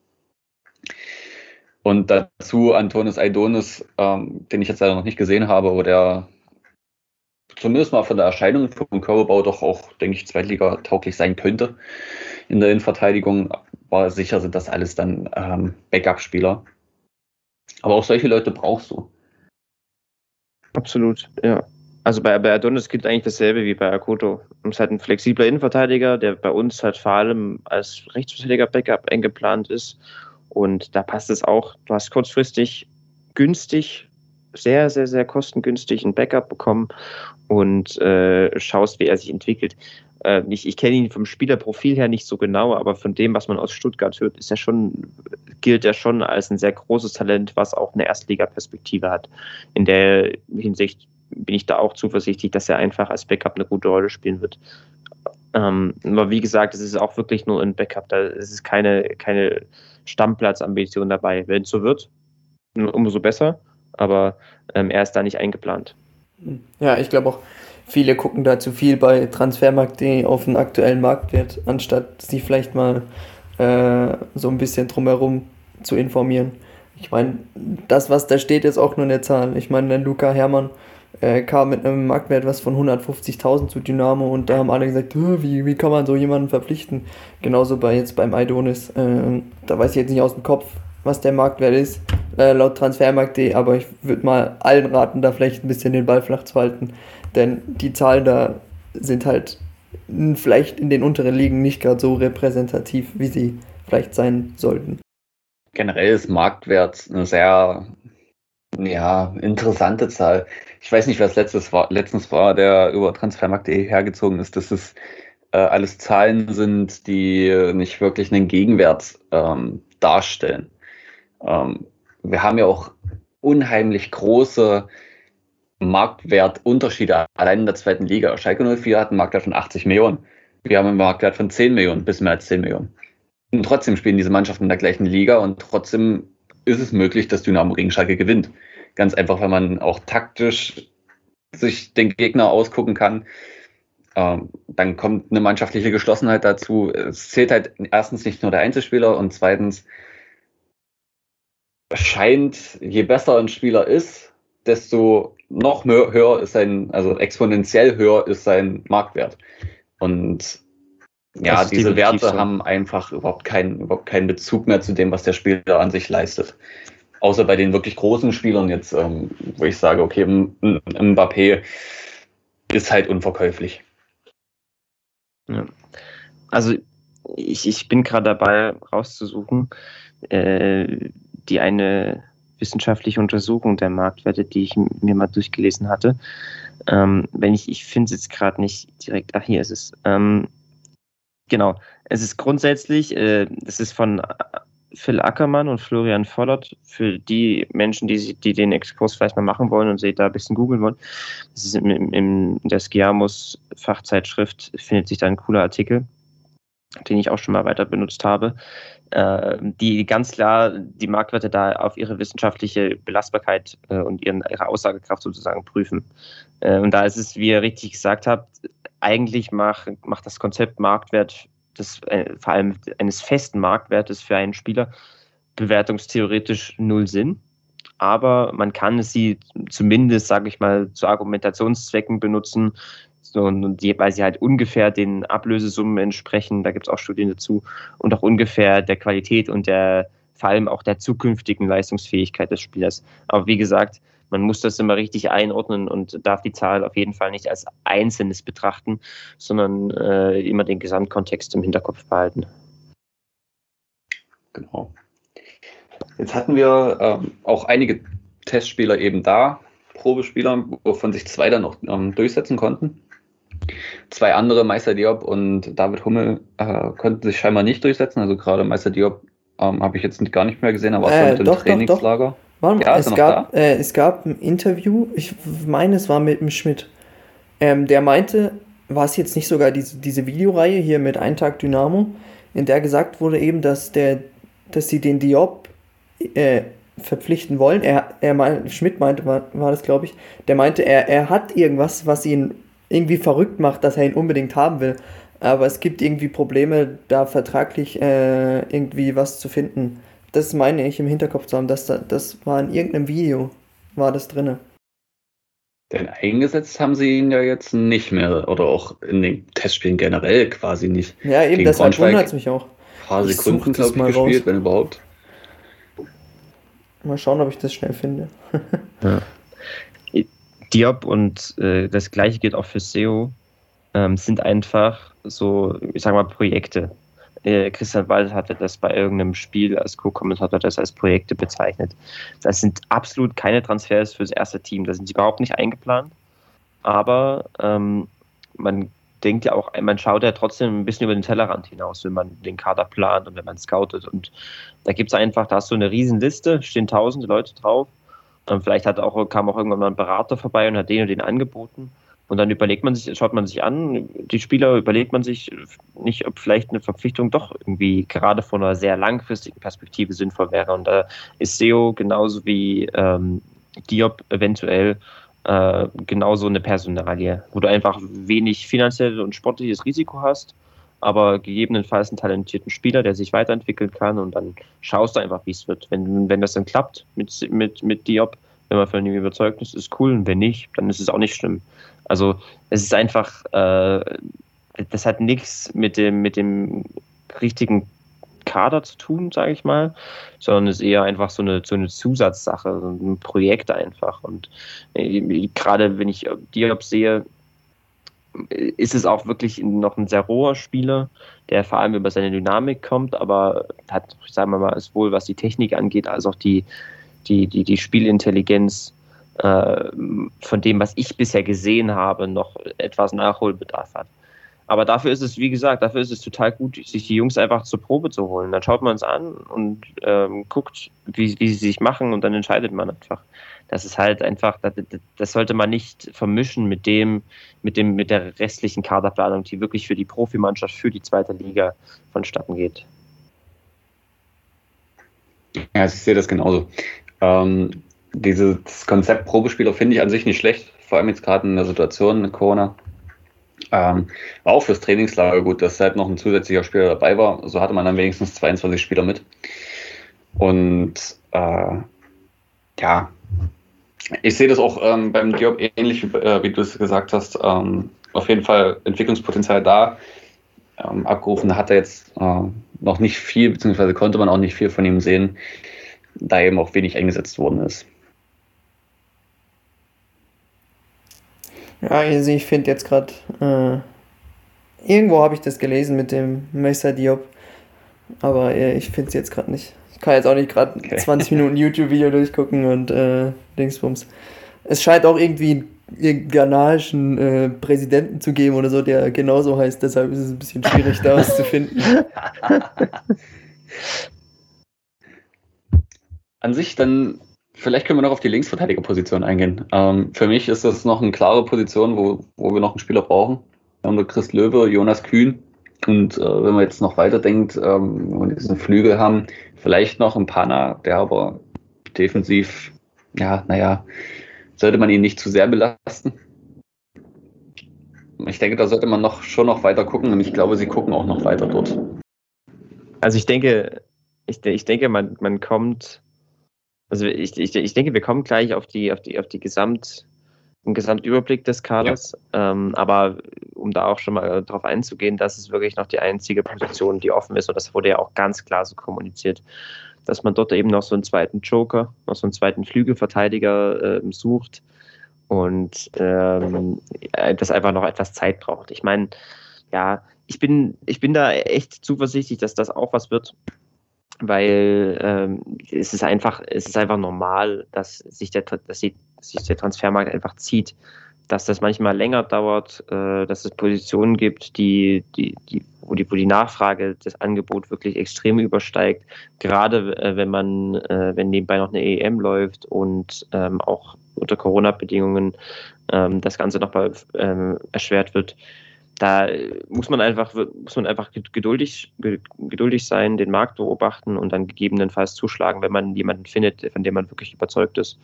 Und dazu Antonis Aidonis, ähm, den ich jetzt leider noch nicht gesehen habe, aber der zumindest mal von der Erscheinung vom Körperbau doch auch, denke ich, Zweitliga-tauglich sein könnte. In der Innenverteidigung war sicher, sind das alles dann ähm, Backup-Spieler. Aber auch solche Leute brauchst du. Absolut, ja. Also bei, bei Adonis gibt es eigentlich dasselbe wie bei Akoto. Es ist halt ein flexibler Innenverteidiger, der bei uns halt vor allem als rechtsverteidiger Backup eingeplant ist. Und da passt es auch. Du hast kurzfristig günstig sehr, sehr, sehr kostengünstig ein Backup bekommen und äh, schaust, wie er sich entwickelt. Äh, ich ich kenne ihn vom Spielerprofil her nicht so genau, aber von dem, was man aus Stuttgart hört, ist er schon, gilt er schon als ein sehr großes Talent, was auch eine Erstliga-Perspektive hat. In der Hinsicht bin ich da auch zuversichtlich, dass er einfach als Backup eine gute Rolle spielen wird. Ähm, aber wie gesagt, es ist auch wirklich nur ein Backup, da ist keine, keine Stammplatzambition dabei. Wenn es so wird, umso besser aber ähm, er ist da nicht eingeplant. Ja, ich glaube auch, viele gucken da zu viel bei Transfermarkt.de auf den aktuellen Marktwert, anstatt sich vielleicht mal äh, so ein bisschen drumherum zu informieren. Ich meine, das, was da steht, ist auch nur eine Zahl. Ich meine, Luca Hermann äh, kam mit einem Marktwert was von 150.000 zu Dynamo und da haben alle gesagt, wie, wie kann man so jemanden verpflichten? Genauso bei jetzt beim Idonis. Äh, da weiß ich jetzt nicht aus dem Kopf, was der Marktwert ist, äh, laut Transfermarkt.de, aber ich würde mal allen raten, da vielleicht ein bisschen den Ball flach zu halten, denn die Zahlen da sind halt vielleicht in den unteren Ligen nicht gerade so repräsentativ, wie sie vielleicht sein sollten. Generell ist Marktwert eine sehr ja, interessante Zahl. Ich weiß nicht, was letztes war, letztens war, der über Transfermarkt.de hergezogen ist, dass es äh, alles Zahlen sind, die nicht wirklich einen Gegenwert ähm, darstellen. Ähm, wir haben ja auch unheimlich große Marktwertunterschiede allein in der zweiten Liga. Schalke 04 hat einen Marktwert von 80 Millionen. Wir haben einen Marktwert von 10 Millionen, bis mehr als 10 Millionen. Und trotzdem spielen diese Mannschaften in der gleichen Liga und trotzdem ist es möglich, dass Dynamo gegen Schalke gewinnt. Ganz einfach, weil man auch taktisch sich den Gegner ausgucken kann. Ähm, dann kommt eine mannschaftliche Geschlossenheit dazu. Es zählt halt erstens nicht nur der Einzelspieler und zweitens scheint, je besser ein Spieler ist, desto noch höher ist sein, also exponentiell höher ist sein Marktwert. Und ja, diese Werte so. haben einfach überhaupt keinen, überhaupt keinen Bezug mehr zu dem, was der Spieler an sich leistet. Außer bei den wirklich großen Spielern jetzt, ähm, wo ich sage, okay, Mbappé ist halt unverkäuflich. Ja. Also ich, ich bin gerade dabei rauszusuchen, äh, die eine wissenschaftliche Untersuchung der Marktwerte, die ich mir mal durchgelesen hatte. Ähm, wenn ich, ich finde es jetzt gerade nicht direkt, ach hier ist es. Ähm, genau, es ist grundsätzlich, äh, es ist von Phil Ackermann und Florian Vollert für die Menschen, die, die den Exkurs vielleicht mal machen wollen und sich da ein bisschen googeln wollen. Das ist in, der Skiamus Fachzeitschrift, findet sich da ein cooler Artikel, den ich auch schon mal weiter benutzt habe, äh, die ganz klar die Marktwerte da auf ihre wissenschaftliche Belastbarkeit äh, und ihren, ihre Aussagekraft sozusagen prüfen. Äh, und da ist es, wie ihr richtig gesagt habt, eigentlich macht, macht das Konzept Marktwert des, äh, vor allem eines festen Marktwertes für einen Spieler bewertungstheoretisch null Sinn. Aber man kann sie zumindest, sage ich mal, zu Argumentationszwecken benutzen, so, und die, weil sie halt ungefähr den Ablösesummen entsprechen, da gibt es auch Studien dazu, und auch ungefähr der Qualität und der vor allem auch der zukünftigen Leistungsfähigkeit des Spielers. Aber wie gesagt, man muss das immer richtig einordnen und darf die Zahl auf jeden Fall nicht als Einzelnes betrachten, sondern äh, immer den Gesamtkontext im Hinterkopf behalten. Genau. Jetzt hatten wir ähm, auch einige Testspieler eben da, Probespieler, wovon sich zwei dann noch ähm, durchsetzen konnten. Zwei andere, Meister Diop und David Hummel, äh, konnten sich scheinbar nicht durchsetzen. Also gerade Meister Diop ähm, habe ich jetzt gar nicht mehr gesehen, aber äh, im doch, Trainingslager. Doch, doch. Warte ja, es, gab, äh, es gab ein Interview, ich meine, es war mit dem Schmidt. Ähm, der meinte, war es jetzt nicht sogar diese, diese Videoreihe hier mit Ein Tag Dynamo, in der gesagt wurde eben, dass der, dass sie den Diop äh, verpflichten wollen. Er, er mein, Schmidt meinte, war, war das, glaube ich, der meinte, er, er hat irgendwas, was ihn irgendwie verrückt macht, dass er ihn unbedingt haben will. Aber es gibt irgendwie Probleme, da vertraglich äh, irgendwie was zu finden. Das meine ich im Hinterkopf zu haben, dass da, das war in irgendeinem Video, war das drinne. Denn eingesetzt haben sie ihn ja jetzt nicht mehr oder auch in den Testspielen generell quasi nicht. Ja, eben, Gegen deshalb wundert es mich auch. Ein paar Sekunden, glaube ich, mal gespielt, raus. wenn überhaupt. Mal schauen, ob ich das schnell finde. ja. Diop und äh, das gleiche gilt auch für SEO, ähm, sind einfach so, ich sag mal, Projekte. Äh, Christian Wald hatte das bei irgendeinem Spiel als Co-Kommentator das als Projekte bezeichnet. Das sind absolut keine Transfers fürs erste Team. Da sind sie überhaupt nicht eingeplant. Aber ähm, man denkt ja auch, man schaut ja trotzdem ein bisschen über den Tellerrand hinaus, wenn man den Kader plant und wenn man scoutet. Und da gibt es einfach, da hast du eine Riesenliste, stehen tausende Leute drauf. Und vielleicht hat auch, kam auch irgendwann mal ein Berater vorbei und hat den und den angeboten. Und dann überlegt man sich, schaut man sich an, die Spieler überlegt man sich nicht, ob vielleicht eine Verpflichtung doch irgendwie gerade von einer sehr langfristigen Perspektive sinnvoll wäre. Und da ist SEO genauso wie ähm, Diop eventuell äh, genauso eine Personalie, wo du einfach wenig finanzielles und sportliches Risiko hast, aber gegebenenfalls einen talentierten Spieler, der sich weiterentwickeln kann und dann schaust du einfach, wie es wird. Wenn, wenn das dann klappt mit, mit, mit Diop, wenn man von ihm überzeugt ist, ist cool und wenn nicht, dann ist es auch nicht schlimm. Also es ist einfach, äh, das hat nichts mit dem, mit dem richtigen Kader zu tun, sage ich mal, sondern ist eher einfach so eine, so eine Zusatzsache, so ein Projekt einfach. Und äh, gerade wenn ich Diop sehe, ist es auch wirklich noch ein sehr roher Spieler, der vor allem über seine Dynamik kommt, aber hat, sagen wir mal, sowohl was die Technik angeht, als auch die, die, die, die Spielintelligenz äh, von dem, was ich bisher gesehen habe, noch etwas Nachholbedarf hat. Aber dafür ist es, wie gesagt, dafür ist es total gut, sich die Jungs einfach zur Probe zu holen. Dann schaut man es an und ähm, guckt, wie, wie sie sich machen und dann entscheidet man einfach. Das ist halt einfach, das, das, sollte man nicht vermischen mit dem, mit dem, mit der restlichen Kaderplanung, die wirklich für die Profimannschaft, für die zweite Liga vonstatten geht. Ja, ich sehe das genauso. Ähm, dieses Konzept Probespieler finde ich an sich nicht schlecht. vor allem jetzt gerade in der Situation mit Corona. Ähm, war auch fürs Trainingslager gut, dass halt noch ein zusätzlicher Spieler dabei war. So hatte man dann wenigstens 22 Spieler mit. Und äh, ja, ich sehe das auch ähm, beim Diop ähnlich, wie, äh, wie du es gesagt hast. Ähm, auf jeden Fall Entwicklungspotenzial da. Ähm, abgerufen hat er jetzt äh, noch nicht viel, beziehungsweise konnte man auch nicht viel von ihm sehen, da eben auch wenig eingesetzt worden ist. Ja, also ich finde jetzt gerade, äh, irgendwo habe ich das gelesen mit dem Mesa Diop, aber äh, ich finde es jetzt gerade nicht. Ich kann jetzt auch nicht gerade okay. 20 Minuten YouTube-Video durchgucken und äh, Dingsbums. Es scheint auch irgendwie einen ghanaischen äh, Präsidenten zu geben oder so, der genauso heißt, deshalb ist es ein bisschen schwierig, da was zu finden. An sich dann Vielleicht können wir noch auf die Linksverteidigerposition eingehen. Ähm, für mich ist das noch eine klare Position, wo, wo wir noch einen Spieler brauchen. Wir haben da Chris Löwe, Jonas Kühn. Und äh, wenn man jetzt noch weiterdenkt, ähm, wir diesen Flügel haben, vielleicht noch ein Pana, der aber defensiv, ja, naja, sollte man ihn nicht zu sehr belasten. Ich denke, da sollte man noch schon noch weiter gucken und ich glaube, sie gucken auch noch weiter dort. Also ich denke, ich, ich denke, man, man kommt also ich, ich, ich denke, wir kommen gleich auf die, auf die, auf die Gesamt, den Gesamtüberblick des Kaders. Ja. Ähm, aber um da auch schon mal darauf einzugehen, das ist wirklich noch die einzige Position, die offen ist. Und das wurde ja auch ganz klar so kommuniziert, dass man dort eben noch so einen zweiten Joker, noch so einen zweiten Flügelverteidiger äh, sucht und ähm, das einfach noch etwas Zeit braucht. Ich meine, ja, ich bin, ich bin da echt zuversichtlich, dass das auch was wird weil ähm, es ist einfach, es ist einfach normal, dass sich der, dass sich der Transfermarkt einfach zieht, dass das manchmal länger dauert, äh, dass es Positionen gibt, die, die, die, wo die, wo die Nachfrage das Angebot wirklich extrem übersteigt, gerade äh, wenn man, äh, wenn nebenbei noch eine EM läuft und ähm, auch unter Corona-Bedingungen ähm, das Ganze nochmal ähm, erschwert wird da muss man einfach, muss man einfach geduldig, geduldig sein, den Markt beobachten und dann gegebenenfalls zuschlagen, wenn man jemanden findet, von dem man wirklich überzeugt ist.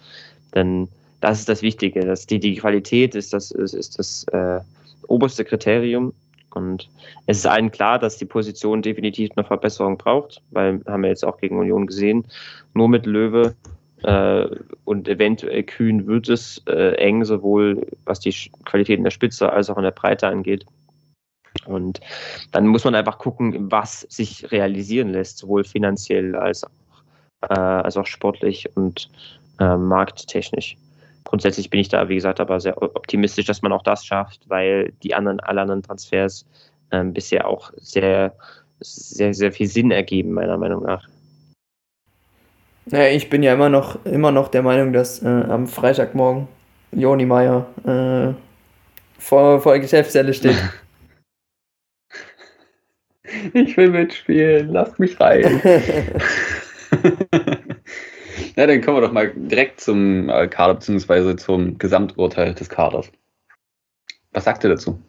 Denn das ist das Wichtige. Das, die, die Qualität ist das, ist, ist das äh, oberste Kriterium. Und es ist allen klar, dass die Position definitiv eine Verbesserung braucht, weil haben wir jetzt auch gegen Union gesehen, nur mit Löwe äh, und eventuell Kühn wird es äh, eng, sowohl was die Qualität in der Spitze als auch in der Breite angeht. Und dann muss man einfach gucken, was sich realisieren lässt, sowohl finanziell als auch, äh, als auch sportlich und äh, markttechnisch. Grundsätzlich bin ich da, wie gesagt, aber sehr optimistisch, dass man auch das schafft, weil die anderen, alle anderen Transfers äh, bisher auch sehr, sehr, sehr viel Sinn ergeben, meiner Meinung nach. Naja, ich bin ja immer noch, immer noch der Meinung, dass äh, am Freitagmorgen Joni Meier äh, vor, vor der Geschäftsstelle steht. Ich will mitspielen, lasst mich rein. ja, dann kommen wir doch mal direkt zum äh, Kader bzw. zum Gesamturteil des Kaders. Was sagt ihr dazu?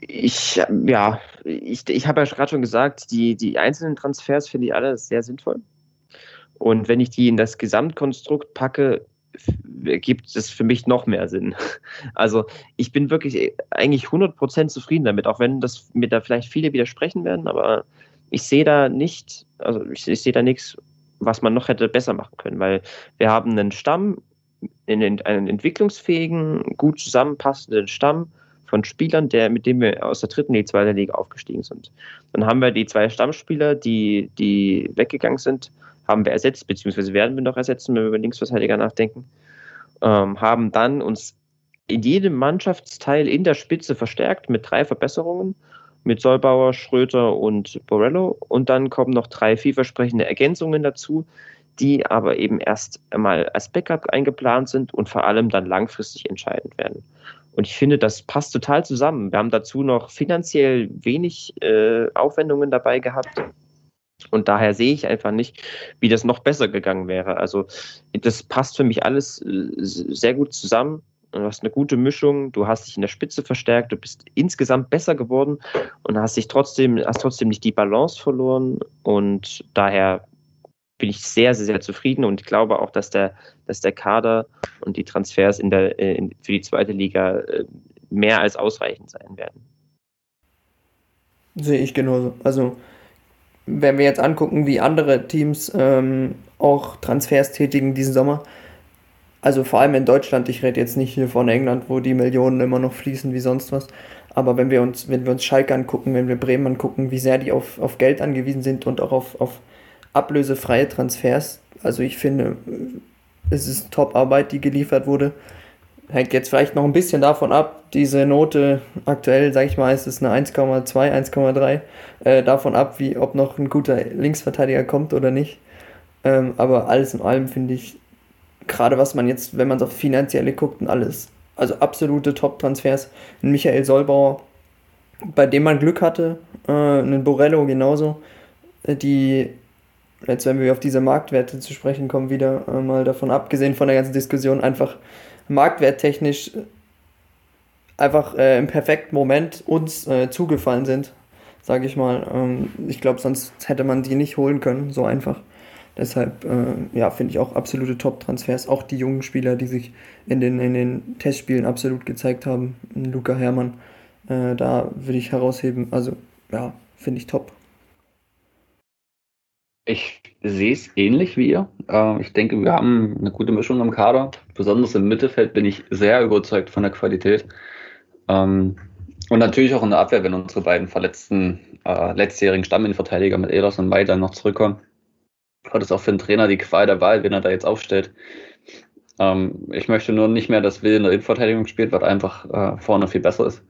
Ich, ja, ich, ich habe ja gerade schon gesagt, die, die einzelnen Transfers finde ich alle sehr sinnvoll. Und wenn ich die in das Gesamtkonstrukt packe, gibt es für mich noch mehr Sinn. Also ich bin wirklich eigentlich 100% zufrieden damit, auch wenn das mir da vielleicht viele widersprechen werden, aber ich sehe da nicht, also ich, ich sehe da nichts, was man noch hätte besser machen können, weil wir haben einen Stamm, einen entwicklungsfähigen, gut zusammenpassenden Stamm von Spielern, der, mit dem wir aus der dritten in die zweite Liga aufgestiegen sind. Dann haben wir die zwei Stammspieler, die, die weggegangen sind, haben wir ersetzt, beziehungsweise werden wir noch ersetzen, wenn wir über Linksverteidiger nachdenken, ähm, haben dann uns in jedem Mannschaftsteil in der Spitze verstärkt mit drei Verbesserungen, mit Solbauer, Schröter und Borello. Und dann kommen noch drei vielversprechende Ergänzungen dazu, die aber eben erst einmal als Backup eingeplant sind und vor allem dann langfristig entscheidend werden. Und ich finde, das passt total zusammen. Wir haben dazu noch finanziell wenig äh, Aufwendungen dabei gehabt. Und daher sehe ich einfach nicht, wie das noch besser gegangen wäre. Also das passt für mich alles äh, sehr gut zusammen. Du hast eine gute Mischung, du hast dich in der Spitze verstärkt, du bist insgesamt besser geworden und hast dich trotzdem, hast trotzdem nicht die Balance verloren. Und daher bin ich sehr, sehr, sehr zufrieden und glaube auch, dass der, dass der Kader und die Transfers in der, äh, in, für die zweite Liga äh, mehr als ausreichend sein werden. Sehe ich genauso. Also, wenn wir jetzt angucken, wie andere Teams ähm, auch Transfers tätigen diesen Sommer, also vor allem in Deutschland, ich rede jetzt nicht hier von England, wo die Millionen immer noch fließen wie sonst was, aber wenn wir uns, wenn wir uns Schalke angucken, wenn wir Bremen angucken, wie sehr die auf, auf Geld angewiesen sind und auch auf, auf ablösefreie Transfers, also ich finde, es ist Top-Arbeit, die geliefert wurde. Hängt jetzt vielleicht noch ein bisschen davon ab, diese Note aktuell, sage ich mal, ist es eine 1,2, 1,3, äh, davon ab, wie, ob noch ein guter Linksverteidiger kommt oder nicht. Ähm, aber alles in allem finde ich, gerade was man jetzt, wenn man es auf finanzielle guckt und alles, also absolute Top-Transfers. Ein Michael Solbauer, bei dem man Glück hatte, äh, einen Borello genauso, äh, die, jetzt wenn wir auf diese Marktwerte zu sprechen kommen, wieder äh, mal davon abgesehen von der ganzen Diskussion, einfach marktwerttechnisch einfach äh, im perfekten Moment uns äh, zugefallen sind, sage ich mal. Ähm, ich glaube, sonst hätte man die nicht holen können, so einfach. Deshalb, äh, ja, finde ich auch absolute Top-Transfers. Auch die jungen Spieler, die sich in den, in den Testspielen absolut gezeigt haben. Luca Hermann, äh, da würde ich herausheben. Also, ja, finde ich top. Ich sehe es ähnlich wie ihr. Äh, ich denke, wir haben eine gute Mischung im Kader. Besonders im Mittelfeld bin ich sehr überzeugt von der Qualität. Ähm, und natürlich auch in der Abwehr, wenn unsere beiden verletzten äh, letztjährigen Stamminverteidiger mit Ehlers und Mai dann noch zurückkommen war das auch für einen Trainer die Qual der Wahl, wenn er da jetzt aufstellt. Ähm, ich möchte nur nicht mehr, dass Will in der Innenverteidigung spielt, weil einfach äh, vorne viel besser ist.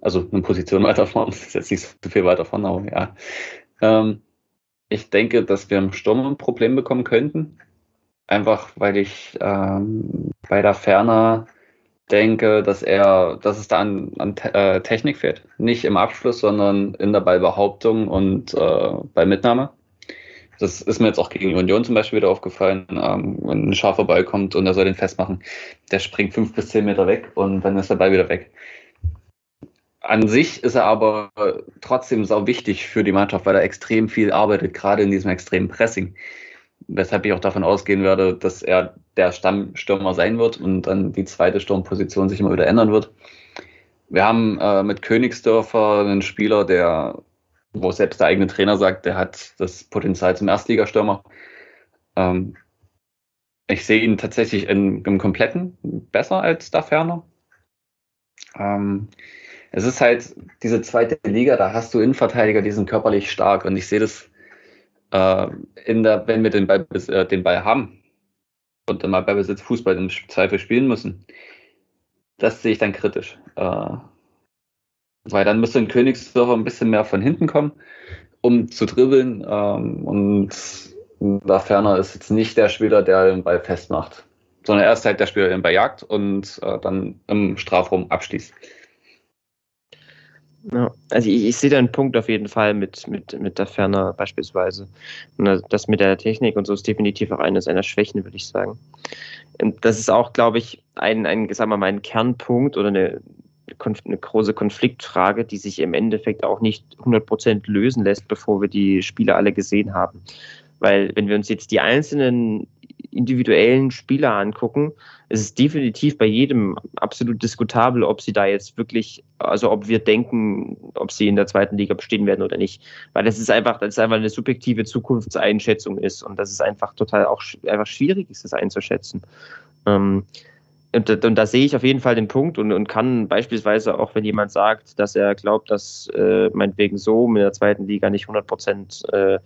Also eine Position weiter vorne, ist jetzt nicht so viel weiter vorne, aber ja. Ähm, ich denke, dass wir im Sturm ein Problem bekommen könnten. Einfach weil ich ähm, bei der Ferner denke, dass er, dass es da an, an äh, Technik fehlt. Nicht im Abschluss, sondern in der Ballbehauptung und äh, bei Mitnahme. Das ist mir jetzt auch gegen Union zum Beispiel wieder aufgefallen, ähm, wenn ein scharfer Ball kommt und er soll den festmachen, der springt fünf bis zehn Meter weg und dann ist der Ball wieder weg. An sich ist er aber trotzdem sau wichtig für die Mannschaft, weil er extrem viel arbeitet, gerade in diesem extremen Pressing. Weshalb ich auch davon ausgehen werde, dass er der Stammstürmer sein wird und dann die zweite Sturmposition sich immer wieder ändern wird. Wir haben äh, mit Königsdörfer einen Spieler, der wo selbst der eigene Trainer sagt, der hat das Potenzial zum Erstligastürmer. Ähm, ich sehe ihn tatsächlich in, im Kompletten besser als da ferner. Ähm, es ist halt diese zweite Liga, da hast du Innenverteidiger, die sind körperlich stark und ich sehe das äh, in der, wenn wir den Ball, äh, den Ball haben und dann mal bei Besitz Fußball im Zweifel spielen müssen. Das sehe ich dann kritisch. Äh, weil dann müsste ein Königsdorfer ein bisschen mehr von hinten kommen, um zu dribbeln. Ähm, und da ferner ist jetzt nicht der Spieler, der den Ball festmacht, sondern er ist halt der Spieler, der den Ball jagt und äh, dann im Strafraum abschließt. Ja, also ich, ich, sehe da einen Punkt auf jeden Fall mit, mit, mit der Ferner beispielsweise. Das mit der Technik und so ist definitiv auch eine seiner Schwächen, würde ich sagen. Und das ist auch, glaube ich, ein, ein, sagen wir mal, ein Kernpunkt oder eine, eine große Konfliktfrage, die sich im Endeffekt auch nicht 100% lösen lässt, bevor wir die Spiele alle gesehen haben. Weil wenn wir uns jetzt die einzelnen individuellen Spieler angucken, ist es definitiv bei jedem absolut diskutabel, ob sie da jetzt wirklich, also ob wir denken, ob sie in der zweiten Liga bestehen werden oder nicht. Weil das ist einfach, das ist einfach eine subjektive Zukunftseinschätzung ist und das ist einfach total auch einfach schwierig ist, das einzuschätzen. Ähm, und, und da sehe ich auf jeden Fall den Punkt und, und kann beispielsweise auch, wenn jemand sagt, dass er glaubt, dass äh, meinetwegen so in der zweiten Liga nicht 100 Prozent äh,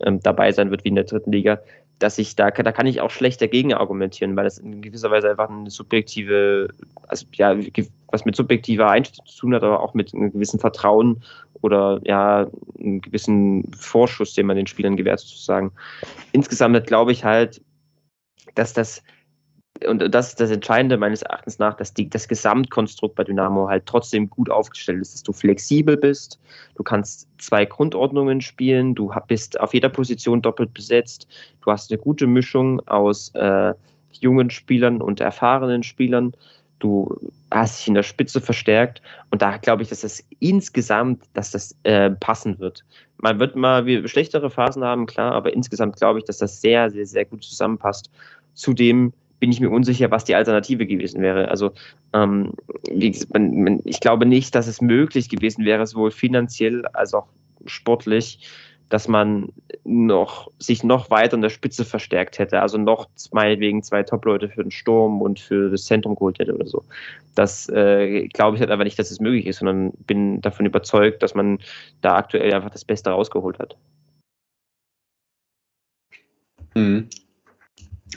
ähm, dabei sein wird wie in der dritten Liga, dass ich da, da kann ich auch schlecht dagegen argumentieren, weil das in gewisser Weise einfach eine subjektive, also ja, was mit subjektiver Einstellung zu tun hat, aber auch mit einem gewissen Vertrauen oder ja, einem gewissen Vorschuss, den man den Spielern gewährt, sozusagen. Insgesamt glaube ich halt, dass das und das ist das Entscheidende meines Erachtens nach, dass die, das Gesamtkonstrukt bei Dynamo halt trotzdem gut aufgestellt ist, dass du flexibel bist, du kannst zwei Grundordnungen spielen, du bist auf jeder Position doppelt besetzt, du hast eine gute Mischung aus äh, jungen Spielern und erfahrenen Spielern. du hast dich in der Spitze verstärkt und da glaube ich, dass das insgesamt, dass das äh, passen wird. Man wird mal schlechtere Phasen haben, klar, aber insgesamt glaube ich, dass das sehr, sehr, sehr gut zusammenpasst. Zudem bin ich mir unsicher, was die Alternative gewesen wäre. Also ähm, ich glaube nicht, dass es möglich gewesen wäre, sowohl finanziell als auch sportlich, dass man noch, sich noch weiter in der Spitze verstärkt hätte, also noch meinetwegen zwei Top-Leute für den Sturm und für das Zentrum geholt hätte oder so. Das äh, glaube ich halt einfach nicht, dass es möglich ist, sondern bin davon überzeugt, dass man da aktuell einfach das Beste rausgeholt hat. Mhm.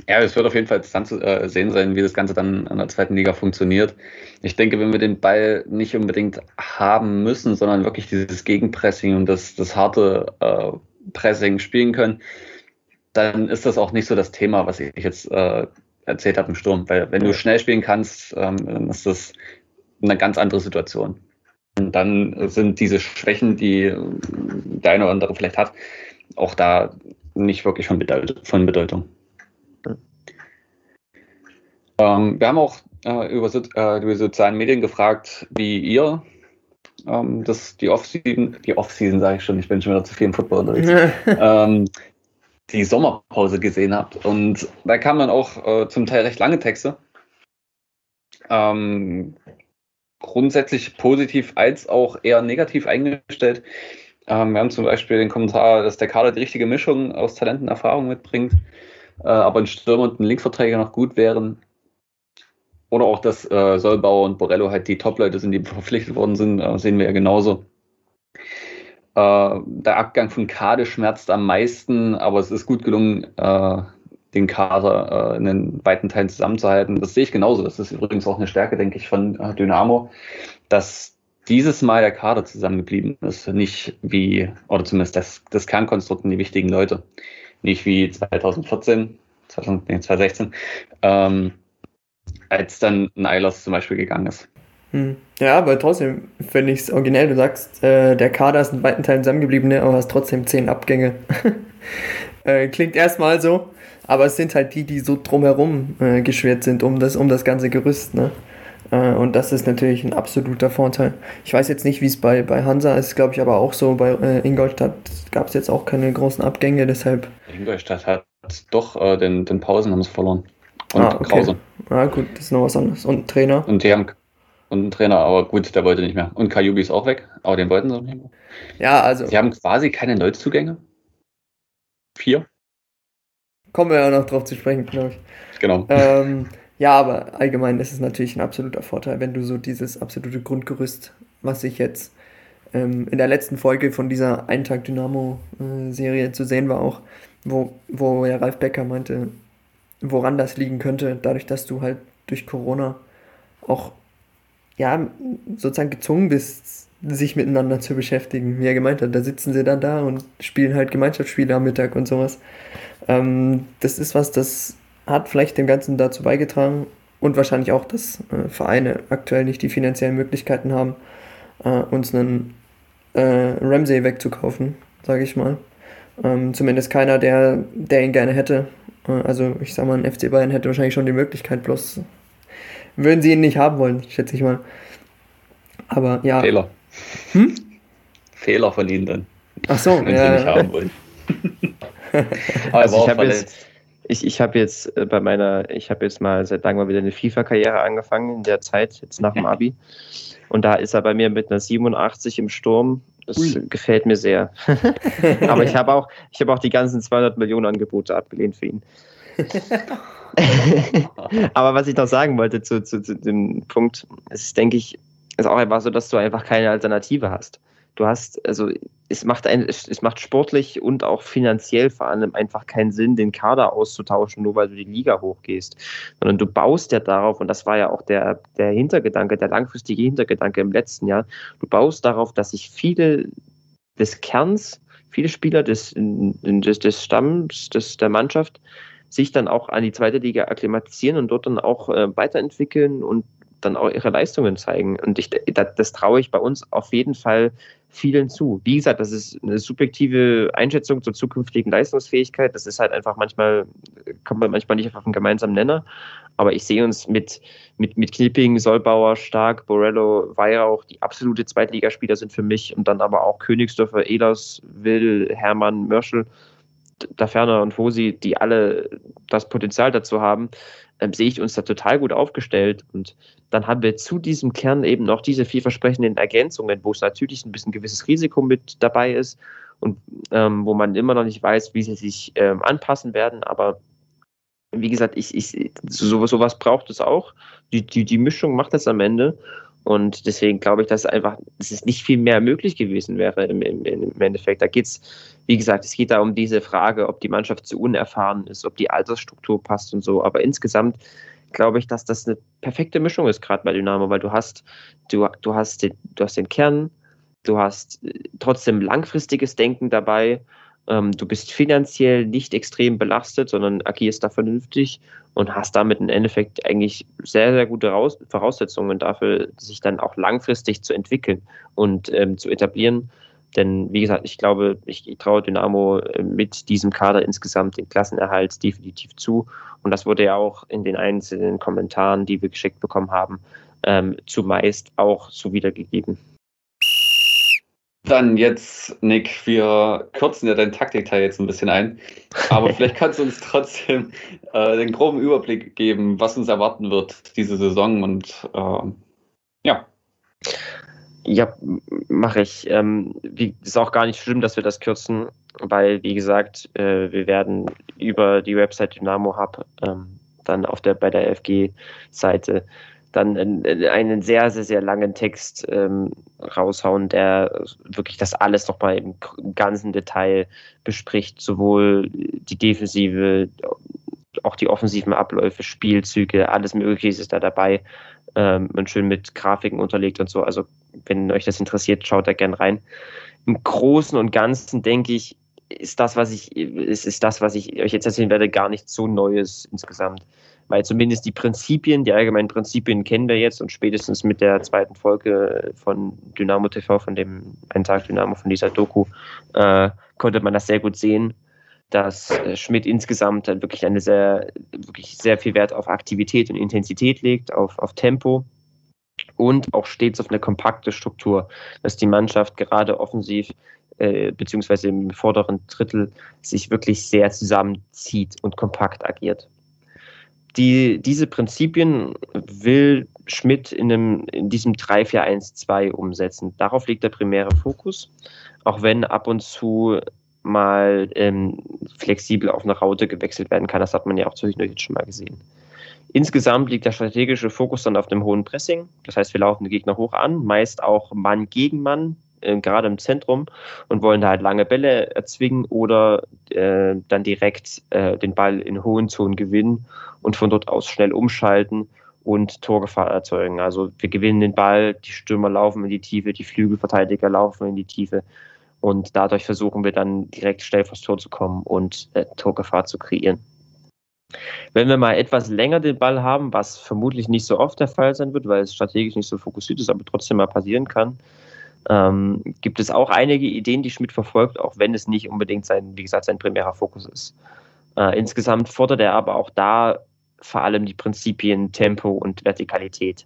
Ja, es wird auf jeden Fall interessant zu äh, sehen sein, wie das Ganze dann in der zweiten Liga funktioniert. Ich denke, wenn wir den Ball nicht unbedingt haben müssen, sondern wirklich dieses Gegenpressing und das, das harte äh, Pressing spielen können, dann ist das auch nicht so das Thema, was ich jetzt äh, erzählt habe im Sturm. Weil wenn du schnell spielen kannst, ähm, dann ist das eine ganz andere Situation. Und dann sind diese Schwächen, die der eine oder andere vielleicht hat, auch da nicht wirklich von Bedeutung. Ähm, wir haben auch äh, über, äh, über sozialen Medien gefragt, wie ihr ähm, das, die Offseason, die Offseason sage ich schon, ich bin schon wieder zu viel im Football unterwegs, ähm, die Sommerpause gesehen habt. Und da kamen dann auch äh, zum Teil recht lange Texte. Ähm, grundsätzlich positiv als auch eher negativ eingestellt. Ähm, wir haben zum Beispiel den Kommentar, dass der Kader die richtige Mischung aus Talenten und Erfahrung mitbringt, äh, aber ein Stürmer und ein Linksverträger noch gut wären. Oder auch, dass äh, Solbauer und Borello halt die Top-Leute sind, die verpflichtet worden sind, äh, sehen wir ja genauso. Äh, der Abgang von Kade schmerzt am meisten, aber es ist gut gelungen, äh, den Kader äh, in den weiten Teilen zusammenzuhalten. Das sehe ich genauso. Das ist übrigens auch eine Stärke, denke ich, von äh, Dynamo, dass dieses Mal der Kader zusammengeblieben ist. Nicht wie, oder zumindest das, das Kernkonstrukt und die wichtigen Leute. Nicht wie 2014, 2000, nee, 2016. Ähm, als dann ein Eilers zum Beispiel gegangen ist. Hm. Ja, aber trotzdem finde ich es originell. Du sagst, äh, der Kader ist in weiten Teilen zusammengeblieben, ne, aber hast trotzdem zehn Abgänge. äh, klingt erstmal so, aber es sind halt die, die so drumherum äh, geschwert sind, um das, um das ganze Gerüst. Ne? Äh, und das ist natürlich ein absoluter Vorteil. Ich weiß jetzt nicht, wie es bei, bei Hansa ist, glaube ich, aber auch so. Bei äh, Ingolstadt gab es jetzt auch keine großen Abgänge, deshalb. Ingolstadt hat doch äh, den, den Pausen haben sie verloren. Und ah, okay. Krause. Ah, gut, das ist noch was anderes. Und ein Trainer? Und die haben und einen Trainer, aber gut, der wollte nicht mehr. Und Kajubi ist auch weg, aber den wollten sie nicht mehr. Ja, also. Sie haben quasi keine Neuzugänge. Vier. Kommen wir ja noch drauf zu sprechen, glaube ich. Genau. Ähm, ja, aber allgemein ist es natürlich ein absoluter Vorteil, wenn du so dieses absolute Grundgerüst, was ich jetzt ähm, in der letzten Folge von dieser Eintag Dynamo-Serie zu sehen war, auch, wo, wo ja Ralf Becker meinte, woran das liegen könnte, dadurch, dass du halt durch Corona auch ja sozusagen gezwungen bist, sich miteinander zu beschäftigen. Wie er gemeint hat, da sitzen sie dann da und spielen halt Gemeinschaftsspiele am Mittag und sowas. Ähm, das ist was, das hat vielleicht dem Ganzen dazu beigetragen und wahrscheinlich auch, dass äh, Vereine aktuell nicht die finanziellen Möglichkeiten haben, äh, uns einen äh, Ramsey wegzukaufen, sage ich mal. Ähm, zumindest keiner, der, der ihn gerne hätte. Äh, also ich sag mal, ein FC Bayern hätte wahrscheinlich schon die Möglichkeit, bloß würden sie ihn nicht haben wollen, schätze ich mal. Aber ja. Fehler. Hm? Fehler von ihnen dann. Ach so, wenn ja. sie nicht haben wollen. also ich habe jetzt, ich, ich hab jetzt äh, bei meiner, ich habe jetzt mal seit langem mal wieder eine FIFA-Karriere angefangen in der Zeit, jetzt nach dem Abi. Und da ist er bei mir mit einer 87 im Sturm das Ui. gefällt mir sehr. Aber ich habe auch, hab auch die ganzen 200 Millionen Angebote abgelehnt für ihn. Aber was ich noch sagen wollte zu, zu, zu dem Punkt, ist, denke ich, ist auch einfach so, dass du einfach keine Alternative hast du hast, also es macht ein, es macht sportlich und auch finanziell vor allem einfach keinen Sinn, den Kader auszutauschen, nur weil du die Liga hochgehst. Sondern du baust ja darauf, und das war ja auch der, der Hintergedanke, der langfristige Hintergedanke im letzten Jahr, du baust darauf, dass sich viele des Kerns, viele Spieler des, des, des Stamms, des, der Mannschaft, sich dann auch an die zweite Liga akklimatisieren und dort dann auch äh, weiterentwickeln und dann auch ihre Leistungen zeigen. Und ich, das, traue ich bei uns auf jeden Fall vielen zu. Wie gesagt, das ist eine subjektive Einschätzung zur zukünftigen Leistungsfähigkeit. Das ist halt einfach manchmal, kommt man manchmal nicht auf einen gemeinsamen Nenner. Aber ich sehe uns mit, mit, mit Knipping, Solbauer, Stark, Borello, Weihrauch, die absolute Zweitligaspieler sind für mich und dann aber auch Königsdörfer, Ehlers, Will, Hermann, Mörschel, Daferner und Fosi, die alle das Potenzial dazu haben, ähm, sehe ich uns da total gut aufgestellt. Und dann haben wir zu diesem Kern eben noch diese vielversprechenden Ergänzungen, wo es natürlich ein bisschen gewisses Risiko mit dabei ist und ähm, wo man immer noch nicht weiß, wie sie sich ähm, anpassen werden. Aber wie gesagt, ich, ich, so, sowas braucht es auch. Die, die, die Mischung macht es am Ende. Und deswegen glaube ich, dass einfach, dass es nicht viel mehr möglich gewesen wäre im, im, im Endeffekt. Da geht es, wie gesagt, es geht da um diese Frage, ob die Mannschaft zu unerfahren ist, ob die Altersstruktur passt und so. Aber insgesamt glaube ich, dass das eine perfekte Mischung ist, gerade bei Dynamo, weil du hast, du, du hast den, du hast den Kern, du hast äh, trotzdem langfristiges Denken dabei ähm, du bist finanziell nicht extrem belastet, sondern agierst da vernünftig und hast damit im Endeffekt eigentlich sehr, sehr gute Raus Voraussetzungen dafür, sich dann auch langfristig zu entwickeln und ähm, zu etablieren. Denn wie gesagt, ich glaube, ich, ich traue Dynamo äh, mit diesem Kader insgesamt den Klassenerhalt definitiv zu. Und das wurde ja auch in den einzelnen Kommentaren, die wir geschickt bekommen haben, ähm, zumeist auch so wiedergegeben. Dann jetzt, Nick, wir kürzen ja deinen Taktikteil jetzt ein bisschen ein, aber vielleicht kannst du uns trotzdem äh, den groben Überblick geben, was uns erwarten wird diese Saison und äh, ja. Ja, mache ich. Ähm, wie, ist auch gar nicht schlimm, dass wir das kürzen, weil, wie gesagt, äh, wir werden über die Website Dynamo Hub ähm, dann auf der, bei der FG-Seite dann einen sehr, sehr, sehr langen Text ähm, raushauen, der wirklich das alles nochmal im ganzen Detail bespricht, sowohl die Defensive, auch die offensiven Abläufe, Spielzüge, alles Mögliche ist da dabei ähm, und schön mit Grafiken unterlegt und so. Also, wenn euch das interessiert, schaut da gern rein. Im Großen und Ganzen denke ich, ist das, was ich, ist, ist das, was ich euch jetzt erzählen werde, gar nicht so Neues insgesamt weil zumindest die Prinzipien, die allgemeinen Prinzipien kennen wir jetzt und spätestens mit der zweiten Folge von Dynamo TV, von dem Ein Tag Dynamo, von dieser Doku, äh, konnte man das sehr gut sehen, dass äh, Schmidt insgesamt dann wirklich eine sehr, wirklich sehr viel Wert auf Aktivität und Intensität legt, auf, auf Tempo und auch stets auf eine kompakte Struktur, dass die Mannschaft gerade offensiv äh, beziehungsweise im vorderen Drittel sich wirklich sehr zusammenzieht und kompakt agiert die, diese Prinzipien will Schmidt in, einem, in diesem 3-4-1-2 umsetzen. Darauf liegt der primäre Fokus, auch wenn ab und zu mal ähm, flexibel auf eine Raute gewechselt werden kann. Das hat man ja auch zwischendurch jetzt schon mal gesehen. Insgesamt liegt der strategische Fokus dann auf dem hohen Pressing. Das heißt, wir laufen die Gegner hoch an, meist auch Mann gegen Mann, äh, gerade im Zentrum und wollen da halt lange Bälle erzwingen oder äh, dann direkt äh, den Ball in hohen Zonen gewinnen und von dort aus schnell umschalten und Torgefahr erzeugen. Also wir gewinnen den Ball, die Stürmer laufen in die Tiefe, die Flügelverteidiger laufen in die Tiefe und dadurch versuchen wir dann direkt schnell vors Tor zu kommen und äh, Torgefahr zu kreieren. Wenn wir mal etwas länger den Ball haben, was vermutlich nicht so oft der Fall sein wird, weil es strategisch nicht so fokussiert ist, aber trotzdem mal passieren kann, ähm, gibt es auch einige Ideen, die Schmidt verfolgt, auch wenn es nicht unbedingt sein, wie gesagt, sein primärer Fokus ist. Äh, insgesamt fordert er aber auch da vor allem die Prinzipien Tempo und Vertikalität.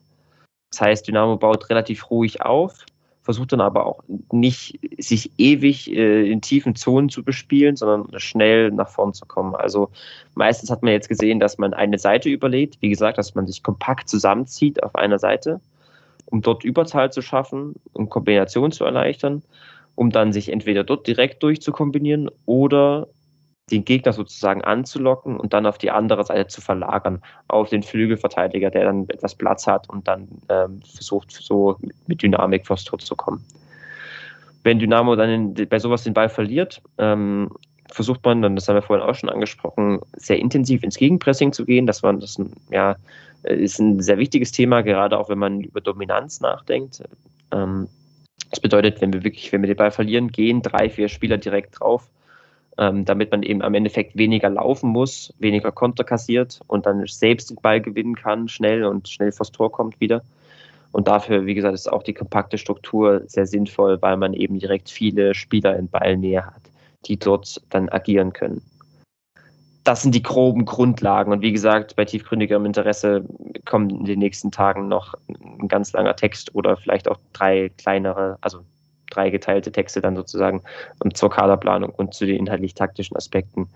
Das heißt, Dynamo baut relativ ruhig auf, versucht dann aber auch nicht, sich ewig äh, in tiefen Zonen zu bespielen, sondern schnell nach vorn zu kommen. Also meistens hat man jetzt gesehen, dass man eine Seite überlegt, wie gesagt, dass man sich kompakt zusammenzieht auf einer Seite um dort Überzahl zu schaffen, um Kombination zu erleichtern, um dann sich entweder dort direkt durchzukombinieren oder den Gegner sozusagen anzulocken und dann auf die andere Seite zu verlagern, auf den Flügelverteidiger, der dann etwas Platz hat und dann ähm, versucht, so mit Dynamik vors Tor zu kommen. Wenn Dynamo dann in, bei sowas den Ball verliert, ähm, versucht man dann, das haben wir vorhin auch schon angesprochen, sehr intensiv ins Gegenpressing zu gehen. Das war das ja ist ein sehr wichtiges Thema, gerade auch wenn man über Dominanz nachdenkt. Ähm, das bedeutet, wenn wir wirklich, wenn wir den Ball verlieren, gehen drei, vier Spieler direkt drauf, ähm, damit man eben am Endeffekt weniger laufen muss, weniger Konter kassiert und dann selbst den Ball gewinnen kann, schnell und schnell vors Tor kommt wieder. Und dafür, wie gesagt, ist auch die kompakte Struktur sehr sinnvoll, weil man eben direkt viele Spieler in Ballnähe hat, die dort dann agieren können. das sind die groben Grundlagen. Und wie gesagt, bei tiefgründigem Interesse kommt in den nächsten Tagen noch ein ganz langer Text oder vielleicht auch drei kleinere, also drei geteilte Texte dann sozusagen zur Kaderplanung und zu den inhaltlich-taktischen Aspekten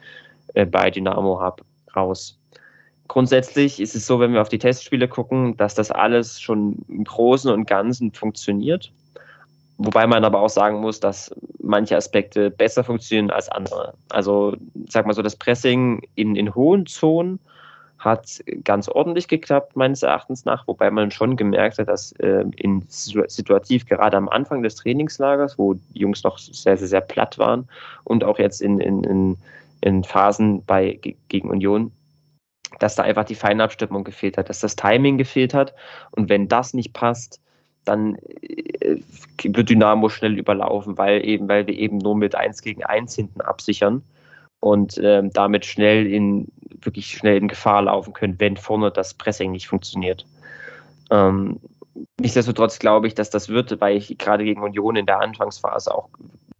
äh, bei Dynamo Hub raus. Grundsätzlich ist es so, wenn wir auf die Testspiele gucken, dass das alles schon im Großen und Ganzen funktioniert. Wobei man aber auch sagen muss, dass manche Aspekte besser funktionieren als andere. Also, sag mal so, das Pressing in, in hohen Zonen hat ganz ordentlich geklappt, meines Erachtens nach, wobei man schon gemerkt hat, dass äh, in situativ gerade am Anfang des Trainingslagers, wo die Jungs noch sehr, sehr, sehr platt waren und auch jetzt in, in, in, in Phasen bei, gegen Union, dass da einfach die Feinabstimmung gefehlt hat, dass das Timing gefehlt hat. Und wenn das nicht passt, dann äh, wird Dynamo schnell überlaufen, weil eben, weil wir eben nur mit 1 gegen 1 hinten absichern und ähm, damit schnell in wirklich schnell in Gefahr laufen können, wenn vorne das Pressing nicht funktioniert. Ähm, nichtsdestotrotz glaube ich, dass das wird, weil ich gerade gegen Union in der Anfangsphase auch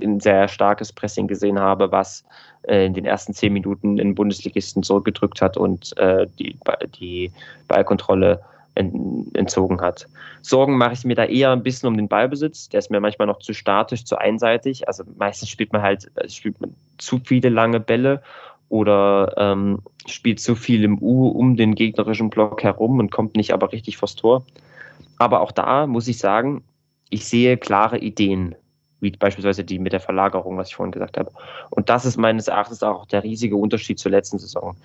ein sehr starkes Pressing gesehen habe, was äh, in den ersten zehn Minuten den Bundesligisten zurückgedrückt hat und äh, die, die Ballkontrolle entzogen hat. Sorgen mache ich mir da eher ein bisschen um den Ballbesitz. Der ist mir manchmal noch zu statisch, zu einseitig. Also meistens spielt man halt äh, spielt man zu viele lange Bälle oder ähm, spielt zu viel im U um den gegnerischen Block herum und kommt nicht aber richtig vors Tor. Aber auch da muss ich sagen, ich sehe klare Ideen, wie beispielsweise die mit der Verlagerung, was ich vorhin gesagt habe. Und das ist meines Erachtens auch der riesige Unterschied zur letzten Saison.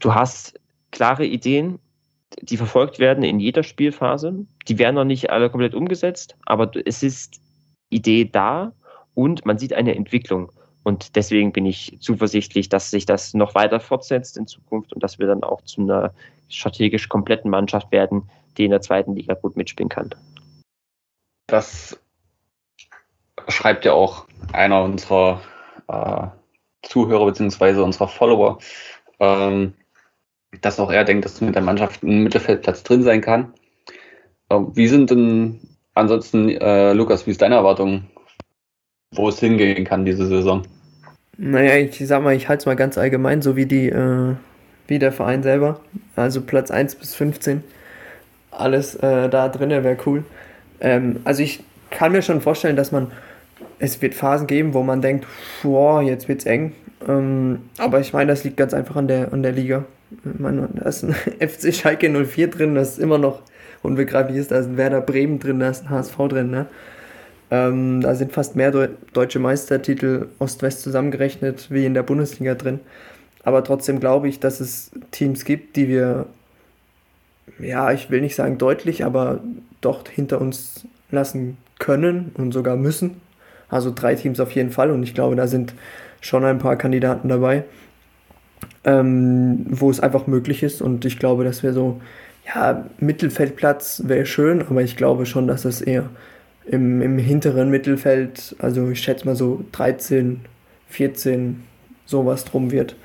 Du hast klare Ideen, die verfolgt werden in jeder Spielphase. Die werden noch nicht alle komplett umgesetzt, aber es ist Idee da und man sieht eine Entwicklung. Und deswegen bin ich zuversichtlich, dass sich das noch weiter fortsetzt in Zukunft und dass wir dann auch zu einer strategisch kompletten Mannschaft werden, die in der zweiten Liga gut mitspielen kann. Das schreibt ja auch einer unserer äh, Zuhörer bzw. unserer Follower. Ähm, dass auch er denkt, dass mit der Mannschaft ein Mittelfeldplatz drin sein kann. Ähm, wie sind denn ansonsten, äh, Lukas, wie ist deine Erwartung, wo es hingehen kann diese Saison? Naja, ich sag mal, ich halte es mal ganz allgemein, so wie die, äh, wie der Verein selber. Also Platz 1 bis 15. Alles äh, da drin wäre cool. Ähm, also ich kann mir schon vorstellen, dass man, es wird Phasen geben, wo man denkt, boah, jetzt wird's eng. Ähm, aber ich meine, das liegt ganz einfach an der, an der Liga. Meine, da ist ein FC Schalke 04 drin, das ist immer noch unbegreiflich ist, da ist ein Werder Bremen drin, da ist ein HSV drin, ne? Ähm, da sind fast mehr Deu deutsche Meistertitel Ost-West zusammengerechnet wie in der Bundesliga drin. Aber trotzdem glaube ich, dass es Teams gibt, die wir, ja, ich will nicht sagen deutlich, aber doch hinter uns lassen können und sogar müssen. Also drei Teams auf jeden Fall und ich glaube, da sind schon ein paar Kandidaten dabei ähm, wo es einfach möglich ist. Und ich glaube, dass wir so, ja, Mittelfeldplatz wäre schön, aber ich glaube schon, dass das eher im, im hinteren Mittelfeld, also ich schätze mal so 13, 14, sowas drum wird.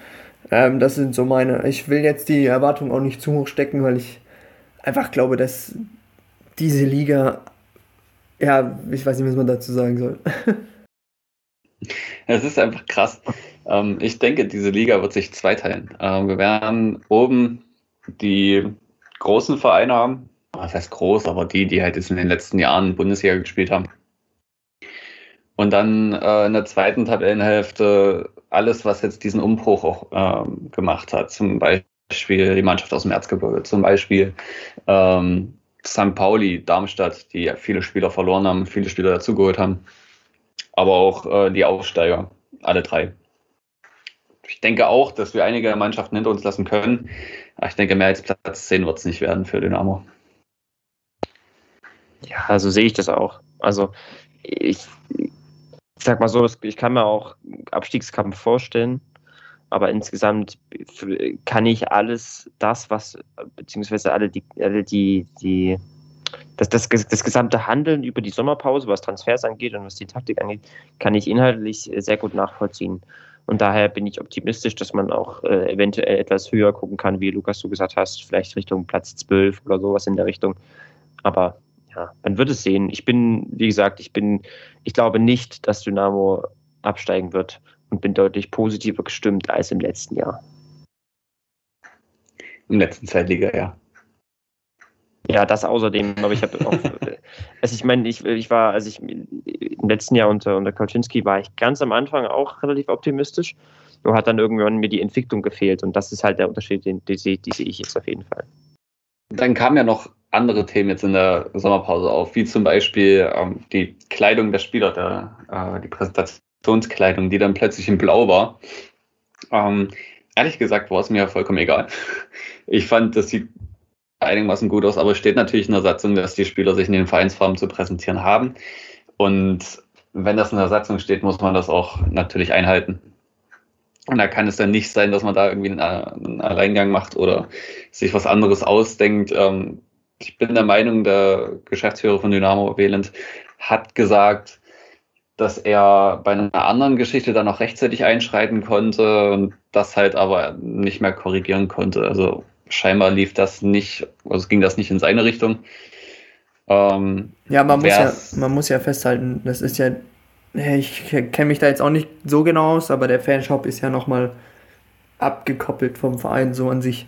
Ähm, das sind so meine. Ich will jetzt die Erwartungen auch nicht zu hoch stecken, weil ich einfach glaube, dass diese Liga, ja, ich weiß nicht, was man dazu sagen soll. Es ist einfach krass. Ähm, ich denke, diese Liga wird sich zweiteilen. Ähm, wir werden oben die großen Vereine haben. Was heißt groß, aber die, die halt jetzt in den letzten Jahren Bundesliga gespielt haben. Und dann äh, in der zweiten Tabellenhälfte alles, was jetzt diesen Umbruch auch ähm, gemacht hat. Zum Beispiel die Mannschaft aus dem Erzgebirge, zum Beispiel ähm, St. Pauli, Darmstadt, die viele Spieler verloren haben, viele Spieler dazugeholt haben aber auch äh, die Aufsteiger, alle drei. Ich denke auch, dass wir einige Mannschaften hinter uns lassen können. Aber ich denke, mehr als Platz 10 wird es nicht werden für Dynamo. Ja, also sehe ich das auch. Also ich, ich sag mal so, ich kann mir auch Abstiegskampf vorstellen, aber insgesamt kann ich alles das, was, beziehungsweise alle die, alle die, die das, das, das gesamte Handeln über die Sommerpause, was Transfers angeht und was die Taktik angeht, kann ich inhaltlich sehr gut nachvollziehen. Und daher bin ich optimistisch, dass man auch äh, eventuell etwas höher gucken kann, wie Lukas du gesagt hast, vielleicht Richtung Platz 12 oder sowas in der Richtung. Aber ja, man wird es sehen. Ich bin, wie gesagt, ich bin, ich glaube nicht, dass Dynamo absteigen wird und bin deutlich positiver gestimmt als im letzten Jahr. Im letzten Zweitliga-Jahr. Ja, das außerdem, aber ich habe auch, also ich meine, ich, ich war, also ich im letzten Jahr unter, unter Kaczynski war ich ganz am Anfang auch relativ optimistisch, nur hat dann irgendwann mir die Entwicklung gefehlt und das ist halt der Unterschied, den, die, die sehe ich jetzt auf jeden Fall. Dann kamen ja noch andere Themen jetzt in der Sommerpause auf, wie zum Beispiel ähm, die Kleidung der Spieler, der, äh, die Präsentationskleidung, die dann plötzlich in Blau war. Ähm, ehrlich gesagt war es mir vollkommen egal. Ich fand, das sieht einigermaßen gut aus, aber es steht natürlich in der Satzung, dass die Spieler sich in den Vereinsfarben zu präsentieren haben. Und wenn das in der Satzung steht, muss man das auch natürlich einhalten. Und da kann es dann nicht sein, dass man da irgendwie einen Alleingang macht oder sich was anderes ausdenkt. Ähm, ich bin der Meinung, der Geschäftsführer von Dynamo Wählend hat gesagt, dass er bei einer anderen Geschichte dann noch rechtzeitig einschreiten konnte und das halt aber nicht mehr korrigieren konnte. Also scheinbar lief das nicht, also ging das nicht in seine Richtung. Ähm, ja, man muss ja, man muss ja festhalten, das ist ja, ich kenne mich da jetzt auch nicht so genau aus, aber der Fanshop ist ja nochmal abgekoppelt vom Verein so an sich.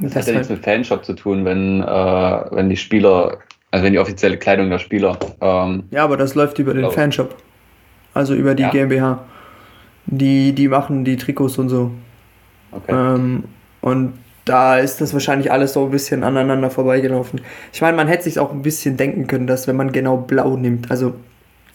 Das, das hat ja nichts mit Fanshop zu tun, wenn, äh, wenn die Spieler, also wenn die offizielle Kleidung der Spieler. Ähm, ja, aber das läuft über den Fanshop. Also über die ja. GmbH. Die, die machen die Trikots und so. Okay. Ähm, und da ist das wahrscheinlich alles so ein bisschen aneinander vorbeigelaufen. Ich meine, man hätte sich auch ein bisschen denken können, dass wenn man genau blau nimmt, also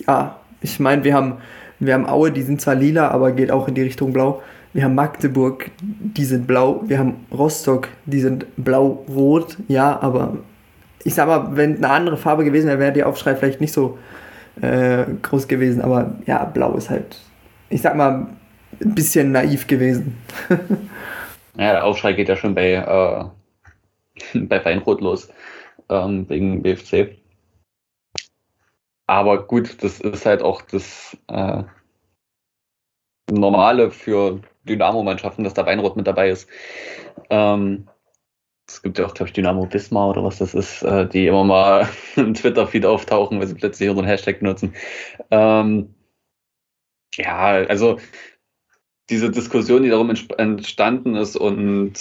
ja, ich meine, wir haben, wir haben Aue, die sind zwar lila, aber geht auch in die Richtung blau. Wir haben Magdeburg, die sind blau. Wir haben Rostock, die sind blau-rot. Ja, aber ich sag mal, wenn eine andere Farbe gewesen wäre, wäre der Aufschrei vielleicht nicht so äh, groß gewesen. Aber ja, blau ist halt, ich sag mal, ein bisschen naiv gewesen. Ja, der Aufschrei geht ja schon bei, äh, bei Feinrot los, ähm, wegen BFC. Aber gut, das ist halt auch das äh, Normale für Dynamo-Mannschaften, dass da Weinrot mit dabei ist. Ähm, es gibt ja auch, glaube ich, Dynamo Wismar oder was das ist, äh, die immer mal im Twitter-Feed auftauchen, weil sie plötzlich unseren Hashtag benutzen. Ähm, ja, also diese Diskussion, die darum entstanden ist und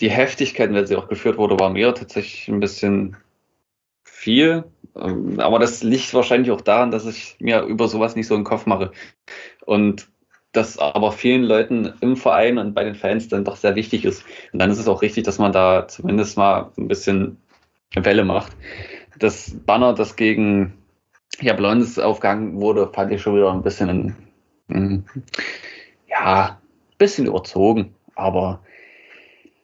die Heftigkeit, in der sie auch geführt wurde, war mir tatsächlich ein bisschen viel. Ähm, aber das liegt wahrscheinlich auch daran, dass ich mir über sowas nicht so einen Kopf mache. Und das aber vielen Leuten im Verein und bei den Fans dann doch sehr wichtig ist. Und dann ist es auch richtig, dass man da zumindest mal ein bisschen Welle macht. Das Banner, das gegen Jablons aufgehangen wurde, fand ich schon wieder ein bisschen ja, ein bisschen überzogen, aber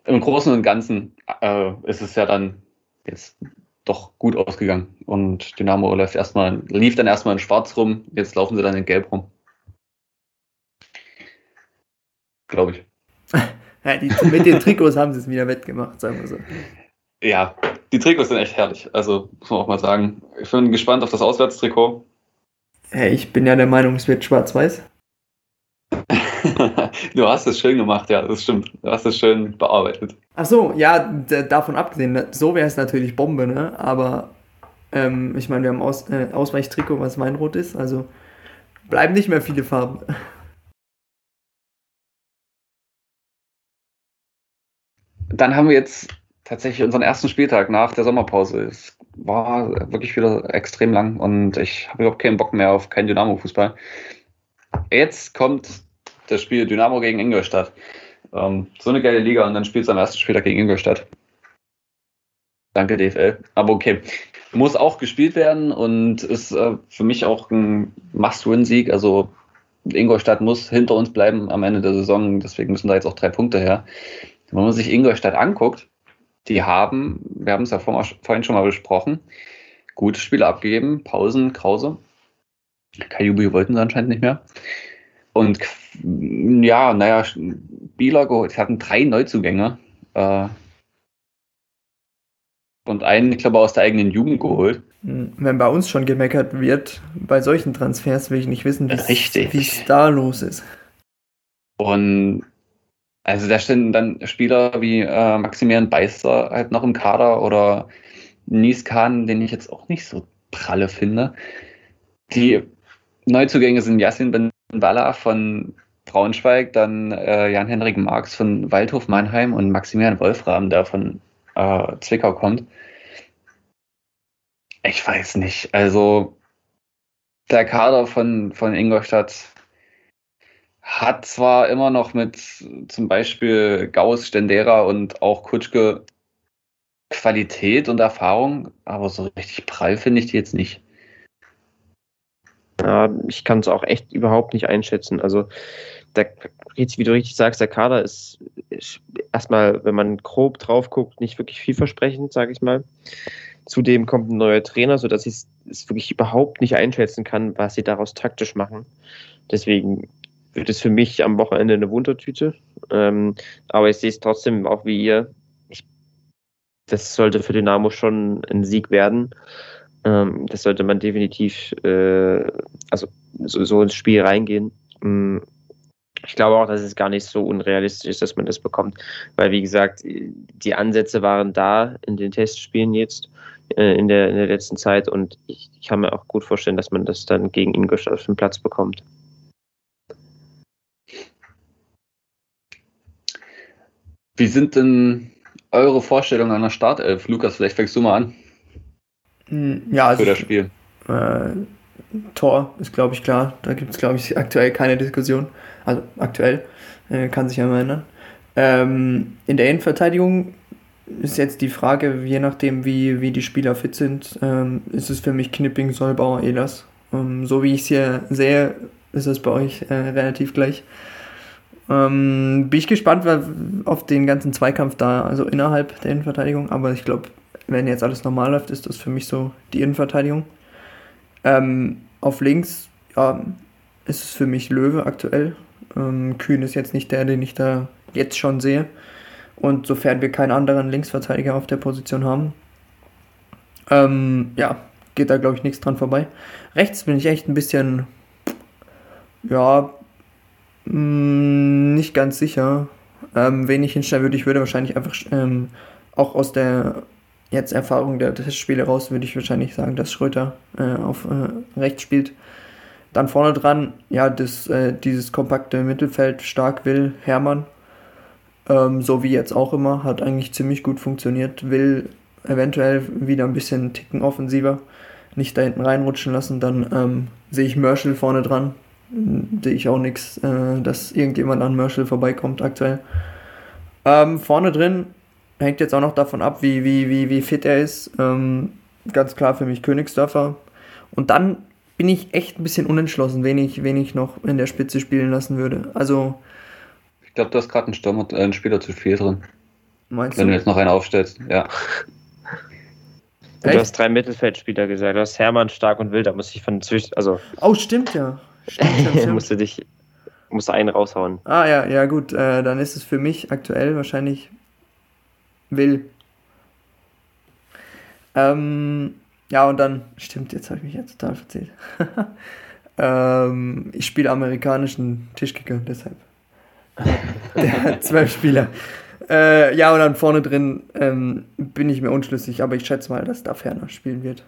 im Großen und Ganzen äh, ist es ja dann jetzt doch gut ausgegangen. Und Dynamo läuft erstmal, lief dann erstmal in Schwarz rum, jetzt laufen sie dann in Gelb rum. Glaube ich. ja, die, mit den Trikots haben sie es wieder wettgemacht, sagen wir so. Ja, die Trikots sind echt herrlich. Also muss man auch mal sagen. Ich bin gespannt auf das Auswärtstrikot. Hey, ich bin ja der Meinung, es wird schwarz-weiß. du hast es schön gemacht, ja, das stimmt. Du hast es schön bearbeitet. Ach so, ja, davon abgesehen, ne, so wäre es natürlich Bombe, ne? Aber ähm, ich meine, wir haben Aus, äh, Ausweichtrikot, was Weinrot ist, also bleiben nicht mehr viele Farben. Dann haben wir jetzt tatsächlich unseren ersten Spieltag nach der Sommerpause. Es war wirklich wieder extrem lang und ich habe überhaupt keinen Bock mehr auf keinen Dynamo-Fußball. Jetzt kommt das Spiel Dynamo gegen Ingolstadt. Ähm, so eine geile Liga und dann spielst du am ersten Spieltag gegen Ingolstadt. Danke, DFL. Aber okay. Muss auch gespielt werden und ist äh, für mich auch ein Must-Win-Sieg. Also Ingolstadt muss hinter uns bleiben am Ende der Saison. Deswegen müssen da jetzt auch drei Punkte her. Wenn man sich Ingolstadt anguckt, die haben, wir haben es ja vorhin schon mal besprochen, gute Spiele abgegeben. Pausen, Krause. Kajubi wollten sie anscheinend nicht mehr. Und ja, naja, Bieler geholt. Sie hatten drei Neuzugänge. Äh, und einen, ich glaube, aus der eigenen Jugend geholt. Hm, wenn bei uns schon gemeckert wird, bei solchen Transfers will ich nicht wissen, wie es da los ist. Und also da stehen dann Spieler wie äh, Maximilian Beister halt noch im Kader oder Nieskan, den ich jetzt auch nicht so pralle finde. Die Neuzugänge sind Yassin Ben Balla von Braunschweig, dann äh, Jan-Henrik Marx von Waldhof Mannheim und Maximilian Wolfram, der von äh, Zwickau kommt. Ich weiß nicht. Also der Kader von, von Ingolstadt hat zwar immer noch mit zum Beispiel Gauss, Stendera und auch Kutschke Qualität und Erfahrung, aber so richtig prall finde ich die jetzt nicht. Ja, ich kann es auch echt überhaupt nicht einschätzen. Also, der, wie du richtig sagst, der Kader ist, ist erstmal, wenn man grob drauf guckt, nicht wirklich vielversprechend, sage ich mal. Zudem kommt ein neuer Trainer, sodass ich es wirklich überhaupt nicht einschätzen kann, was sie daraus taktisch machen. Deswegen wird es für mich am Wochenende eine Wundertüte. Ähm, aber ich sehe es trotzdem auch wie ihr. Ich, das sollte für Dynamo schon ein Sieg werden. Ähm, das sollte man definitiv, äh, also so, so, ins Spiel reingehen. Ähm, ich glaube auch, dass es gar nicht so unrealistisch ist, dass man das bekommt, weil wie gesagt, die Ansätze waren da in den Testspielen jetzt äh, in, der, in der letzten Zeit und ich, ich kann mir auch gut vorstellen, dass man das dann gegen Ingolstadt auf den Platz bekommt. Wie sind denn eure Vorstellungen an der Startelf? Lukas, vielleicht fängst du mal an. Hm, ja, also, Für das Spiel. Äh, Tor ist, glaube ich, klar. Da gibt es, glaube ich, aktuell keine Diskussion. Also aktuell, äh, kann sich ja mal ändern. Ähm, in der Innenverteidigung ist jetzt die Frage, je nachdem, wie, wie die Spieler fit sind, ähm, ist es für mich Knipping, Solbauer, Elas. Ähm, so wie ich es hier sehe, ist es bei euch äh, relativ gleich. Ähm, bin ich gespannt auf den ganzen Zweikampf da, also innerhalb der Innenverteidigung. Aber ich glaube, wenn jetzt alles normal läuft, ist das für mich so die Innenverteidigung. Ähm, auf links ja, ist es für mich Löwe aktuell. Ähm, Kühn ist jetzt nicht der, den ich da jetzt schon sehe. Und sofern wir keinen anderen Linksverteidiger auf der Position haben, ähm, ja, geht da glaube ich nichts dran vorbei. Rechts bin ich echt ein bisschen, ja, Mm, nicht ganz sicher. Ähm, wen ich hinstellen würde, ich würde wahrscheinlich einfach ähm, auch aus der jetzt Erfahrung der Testspiele raus, würde ich wahrscheinlich sagen, dass Schröter äh, auf äh, rechts spielt. Dann vorne dran, ja, das, äh, dieses kompakte Mittelfeld stark will Hermann. Ähm, so wie jetzt auch immer, hat eigentlich ziemlich gut funktioniert. Will eventuell wieder ein bisschen ticken offensiver, nicht da hinten reinrutschen lassen. Dann ähm, sehe ich Merschel vorne dran, sehe ich auch nichts, äh, dass irgendjemand an Merschel vorbeikommt aktuell. Ähm, vorne drin hängt jetzt auch noch davon ab, wie, wie, wie, wie fit er ist. Ähm, ganz klar für mich Königsdörfer. Und dann bin ich echt ein bisschen unentschlossen, wen ich, wen ich noch in der Spitze spielen lassen würde. Also. Ich glaube, du hast gerade einen Stürmer, äh, einen Spieler zu viel drin. Meinst Wenn du? du jetzt noch einen aufstellst, ja. Du hast drei Mittelfeldspieler gesagt. Du hast Hermann, Stark und Wild. Da muss ich von zwischen. Also. Oh, stimmt ja. Stimmt, stimmt, stimmt. musst du dich. Musst du einen raushauen. Ah ja, ja gut, äh, dann ist es für mich aktuell wahrscheinlich Will. Ähm, ja, und dann, stimmt, jetzt habe ich mich jetzt total verzählt. ähm, ich spiele amerikanischen Tischkicker, deshalb. Der hat zwölf Spieler. Äh, ja, und dann vorne drin ähm, bin ich mir unschlüssig, aber ich schätze mal, dass da ferner spielen wird.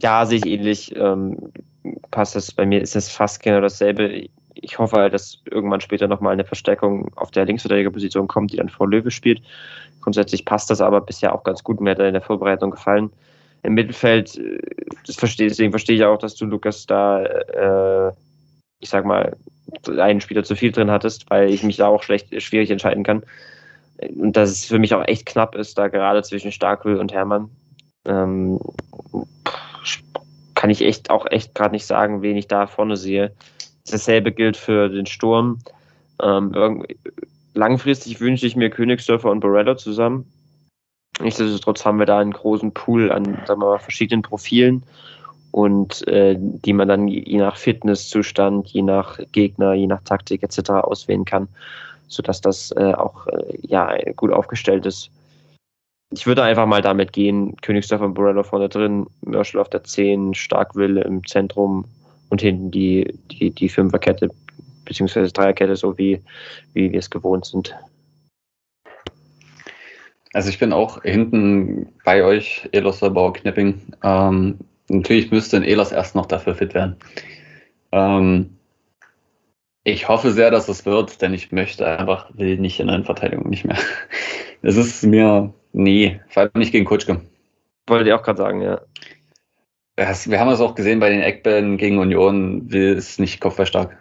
Ja, sehe ich ähnlich. Ähm, passt das bei mir, ist das fast genau dasselbe. Ich hoffe halt, dass irgendwann später nochmal eine Verstärkung auf der Linksverteidigerposition kommt, die dann vor Löwe spielt. Grundsätzlich passt das aber bisher auch ganz gut. Mir hat er in der Vorbereitung gefallen. Im Mittelfeld, äh, verstehe, deswegen verstehe ich auch, dass du Lukas da, äh, ich sag mal, einen Spieler zu viel drin hattest, weil ich mich da auch schlecht, schwierig entscheiden kann. Und dass es für mich auch echt knapp ist, da gerade zwischen Starkwill und Hermann. Ähm, kann ich echt auch echt gerade nicht sagen, wen ich da vorne sehe. Dasselbe gilt für den Sturm. Ähm, langfristig wünsche ich mir Königsdörfer und Borello zusammen. Nichtsdestotrotz haben wir da einen großen Pool an sagen wir mal, verschiedenen Profilen und äh, die man dann je nach Fitnesszustand, je nach Gegner, je nach Taktik etc. auswählen kann, sodass das äh, auch äh, ja, gut aufgestellt ist. Ich würde einfach mal damit gehen, Königsdorfer und Borello vorne drin, Mörschel auf der 10, Starkwille im Zentrum und hinten die, die, die Fünferkette beziehungsweise Dreierkette, so wie, wie wir es gewohnt sind. Also ich bin auch hinten bei euch, Elos Bauer Knipping. Ähm, natürlich müsste ein Elos erst noch dafür fit werden. Ähm, Ich hoffe sehr, dass es wird, denn ich möchte einfach, will nicht in der Innenverteidigung nicht mehr. Es ist mir, nee, vor allem nicht gegen Kutschke. Wollte ich auch gerade sagen, ja. Wir haben es auch gesehen bei den Eckbällen gegen Union, will es nicht kopfballstark.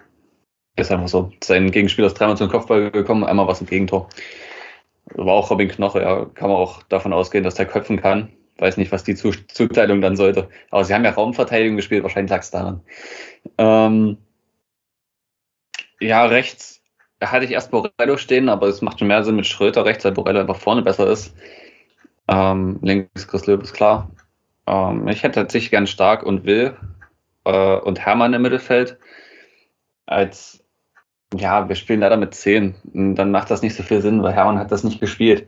Ist einfach so. Sein Gegenspieler ist dreimal zum Kopfball gekommen, einmal was im Gegentor. War auch Robin Knoche, ja, kann man auch davon ausgehen, dass der köpfen kann. Weiß nicht, was die Zuteilung dann sollte. Aber sie haben ja Raumverteidigung gespielt, wahrscheinlich lag es daran. Ähm, ja, rechts hatte ich erst Borello stehen, aber es macht schon mehr Sinn mit Schröter rechts, weil Borello einfach vorne besser ist. Ähm, links Chris Löw ist klar. Ähm, ich hätte tatsächlich gern Stark und Will äh, und Hermann im Mittelfeld. Als, ja, wir spielen leider mit 10. Und dann macht das nicht so viel Sinn, weil Hermann hat das nicht gespielt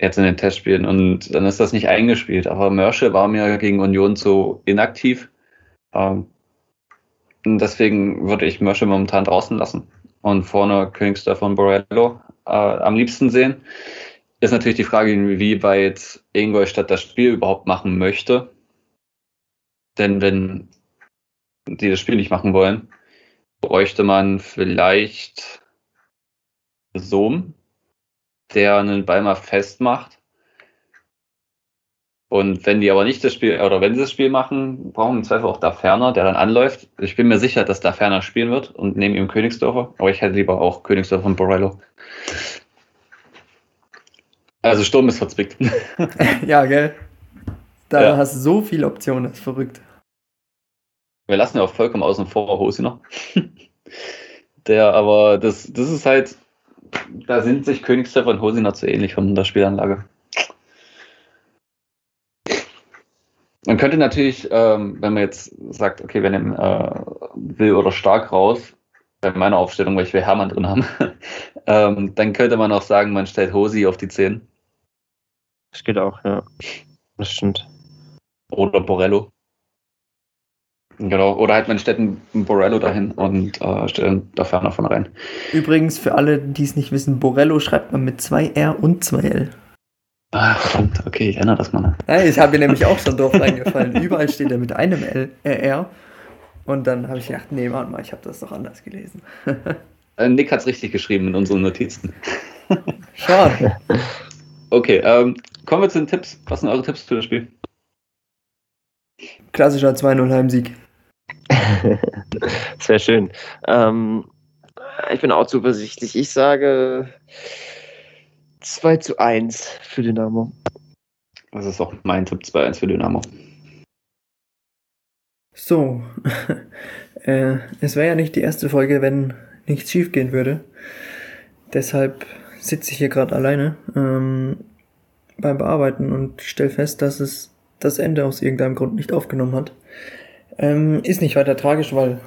jetzt in den Testspielen und dann ist das nicht eingespielt. Aber Mörsche war mir gegen Union so inaktiv. Ähm, deswegen würde ich Mörsche momentan draußen lassen und vorne Königsdörfer und Borello äh, am liebsten sehen. Ist natürlich die Frage, inwieweit Ingolstadt das Spiel überhaupt machen möchte. Denn wenn die das Spiel nicht machen wollen, bräuchte man vielleicht Sohm, der einen Ball mal festmacht und wenn die aber nicht das Spiel, oder wenn sie das Spiel machen, brauchen im Zweifel auch da Ferner, der dann anläuft. Ich bin mir sicher, dass da Ferner spielen wird und neben ihm Königsdorfer, aber ich hätte lieber auch Königsdorfer und Borello. Also Sturm ist verzwickt. ja, gell? Da ja. hast du so viele Optionen, das ist verrückt. Wir lassen ja auch vollkommen außen vor Hose noch. der, aber das, das ist halt, da sind sich Königsdorfer und Hosiner zu ähnlich von der Spielanlage. Man könnte natürlich, ähm, wenn man jetzt sagt, okay, wir nehmen äh, Will oder Stark raus, bei meiner Aufstellung, weil ich will Hermann drin haben, ähm, dann könnte man auch sagen, man stellt Hosi auf die 10. Das geht auch, ja. Das stimmt. Oder Borello. Genau, oder halt man stellt einen Borello dahin und äh, stellt da Ferner von rein. Übrigens, für alle, die es nicht wissen, Borello schreibt man mit zwei R und zwei L. Ah, verdammt, okay, ich erinnere das mal. Ja, ich habe mir nämlich auch schon doof reingefallen. Überall steht er mit einem L, äh, R. Und dann habe ich gedacht, nee, warte mal, ich habe das doch anders gelesen. Äh, Nick hat es richtig geschrieben in unseren Notizen. Schade. Okay, ähm, kommen wir zu den Tipps. Was sind eure Tipps für das Spiel? Klassischer 2-0 Heimsieg. Sehr schön. Ähm, ich bin auch zuversichtlich. Ich sage 2 zu 1 für Dynamo. Das ist auch mein Tipp 2-1 für Dynamo. So, äh, es wäre ja nicht die erste Folge, wenn nichts schief gehen würde. Deshalb sitze ich hier gerade alleine ähm, beim Bearbeiten und stelle fest, dass es das Ende aus irgendeinem Grund nicht aufgenommen hat. Ähm, ist nicht weiter tragisch, weil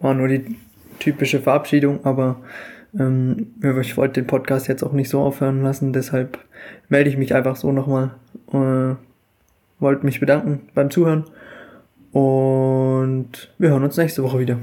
war nur die typische Verabschiedung, aber ähm, ich wollte den Podcast jetzt auch nicht so aufhören lassen, deshalb melde ich mich einfach so nochmal. Äh, wollte mich bedanken beim Zuhören und wir hören uns nächste Woche wieder.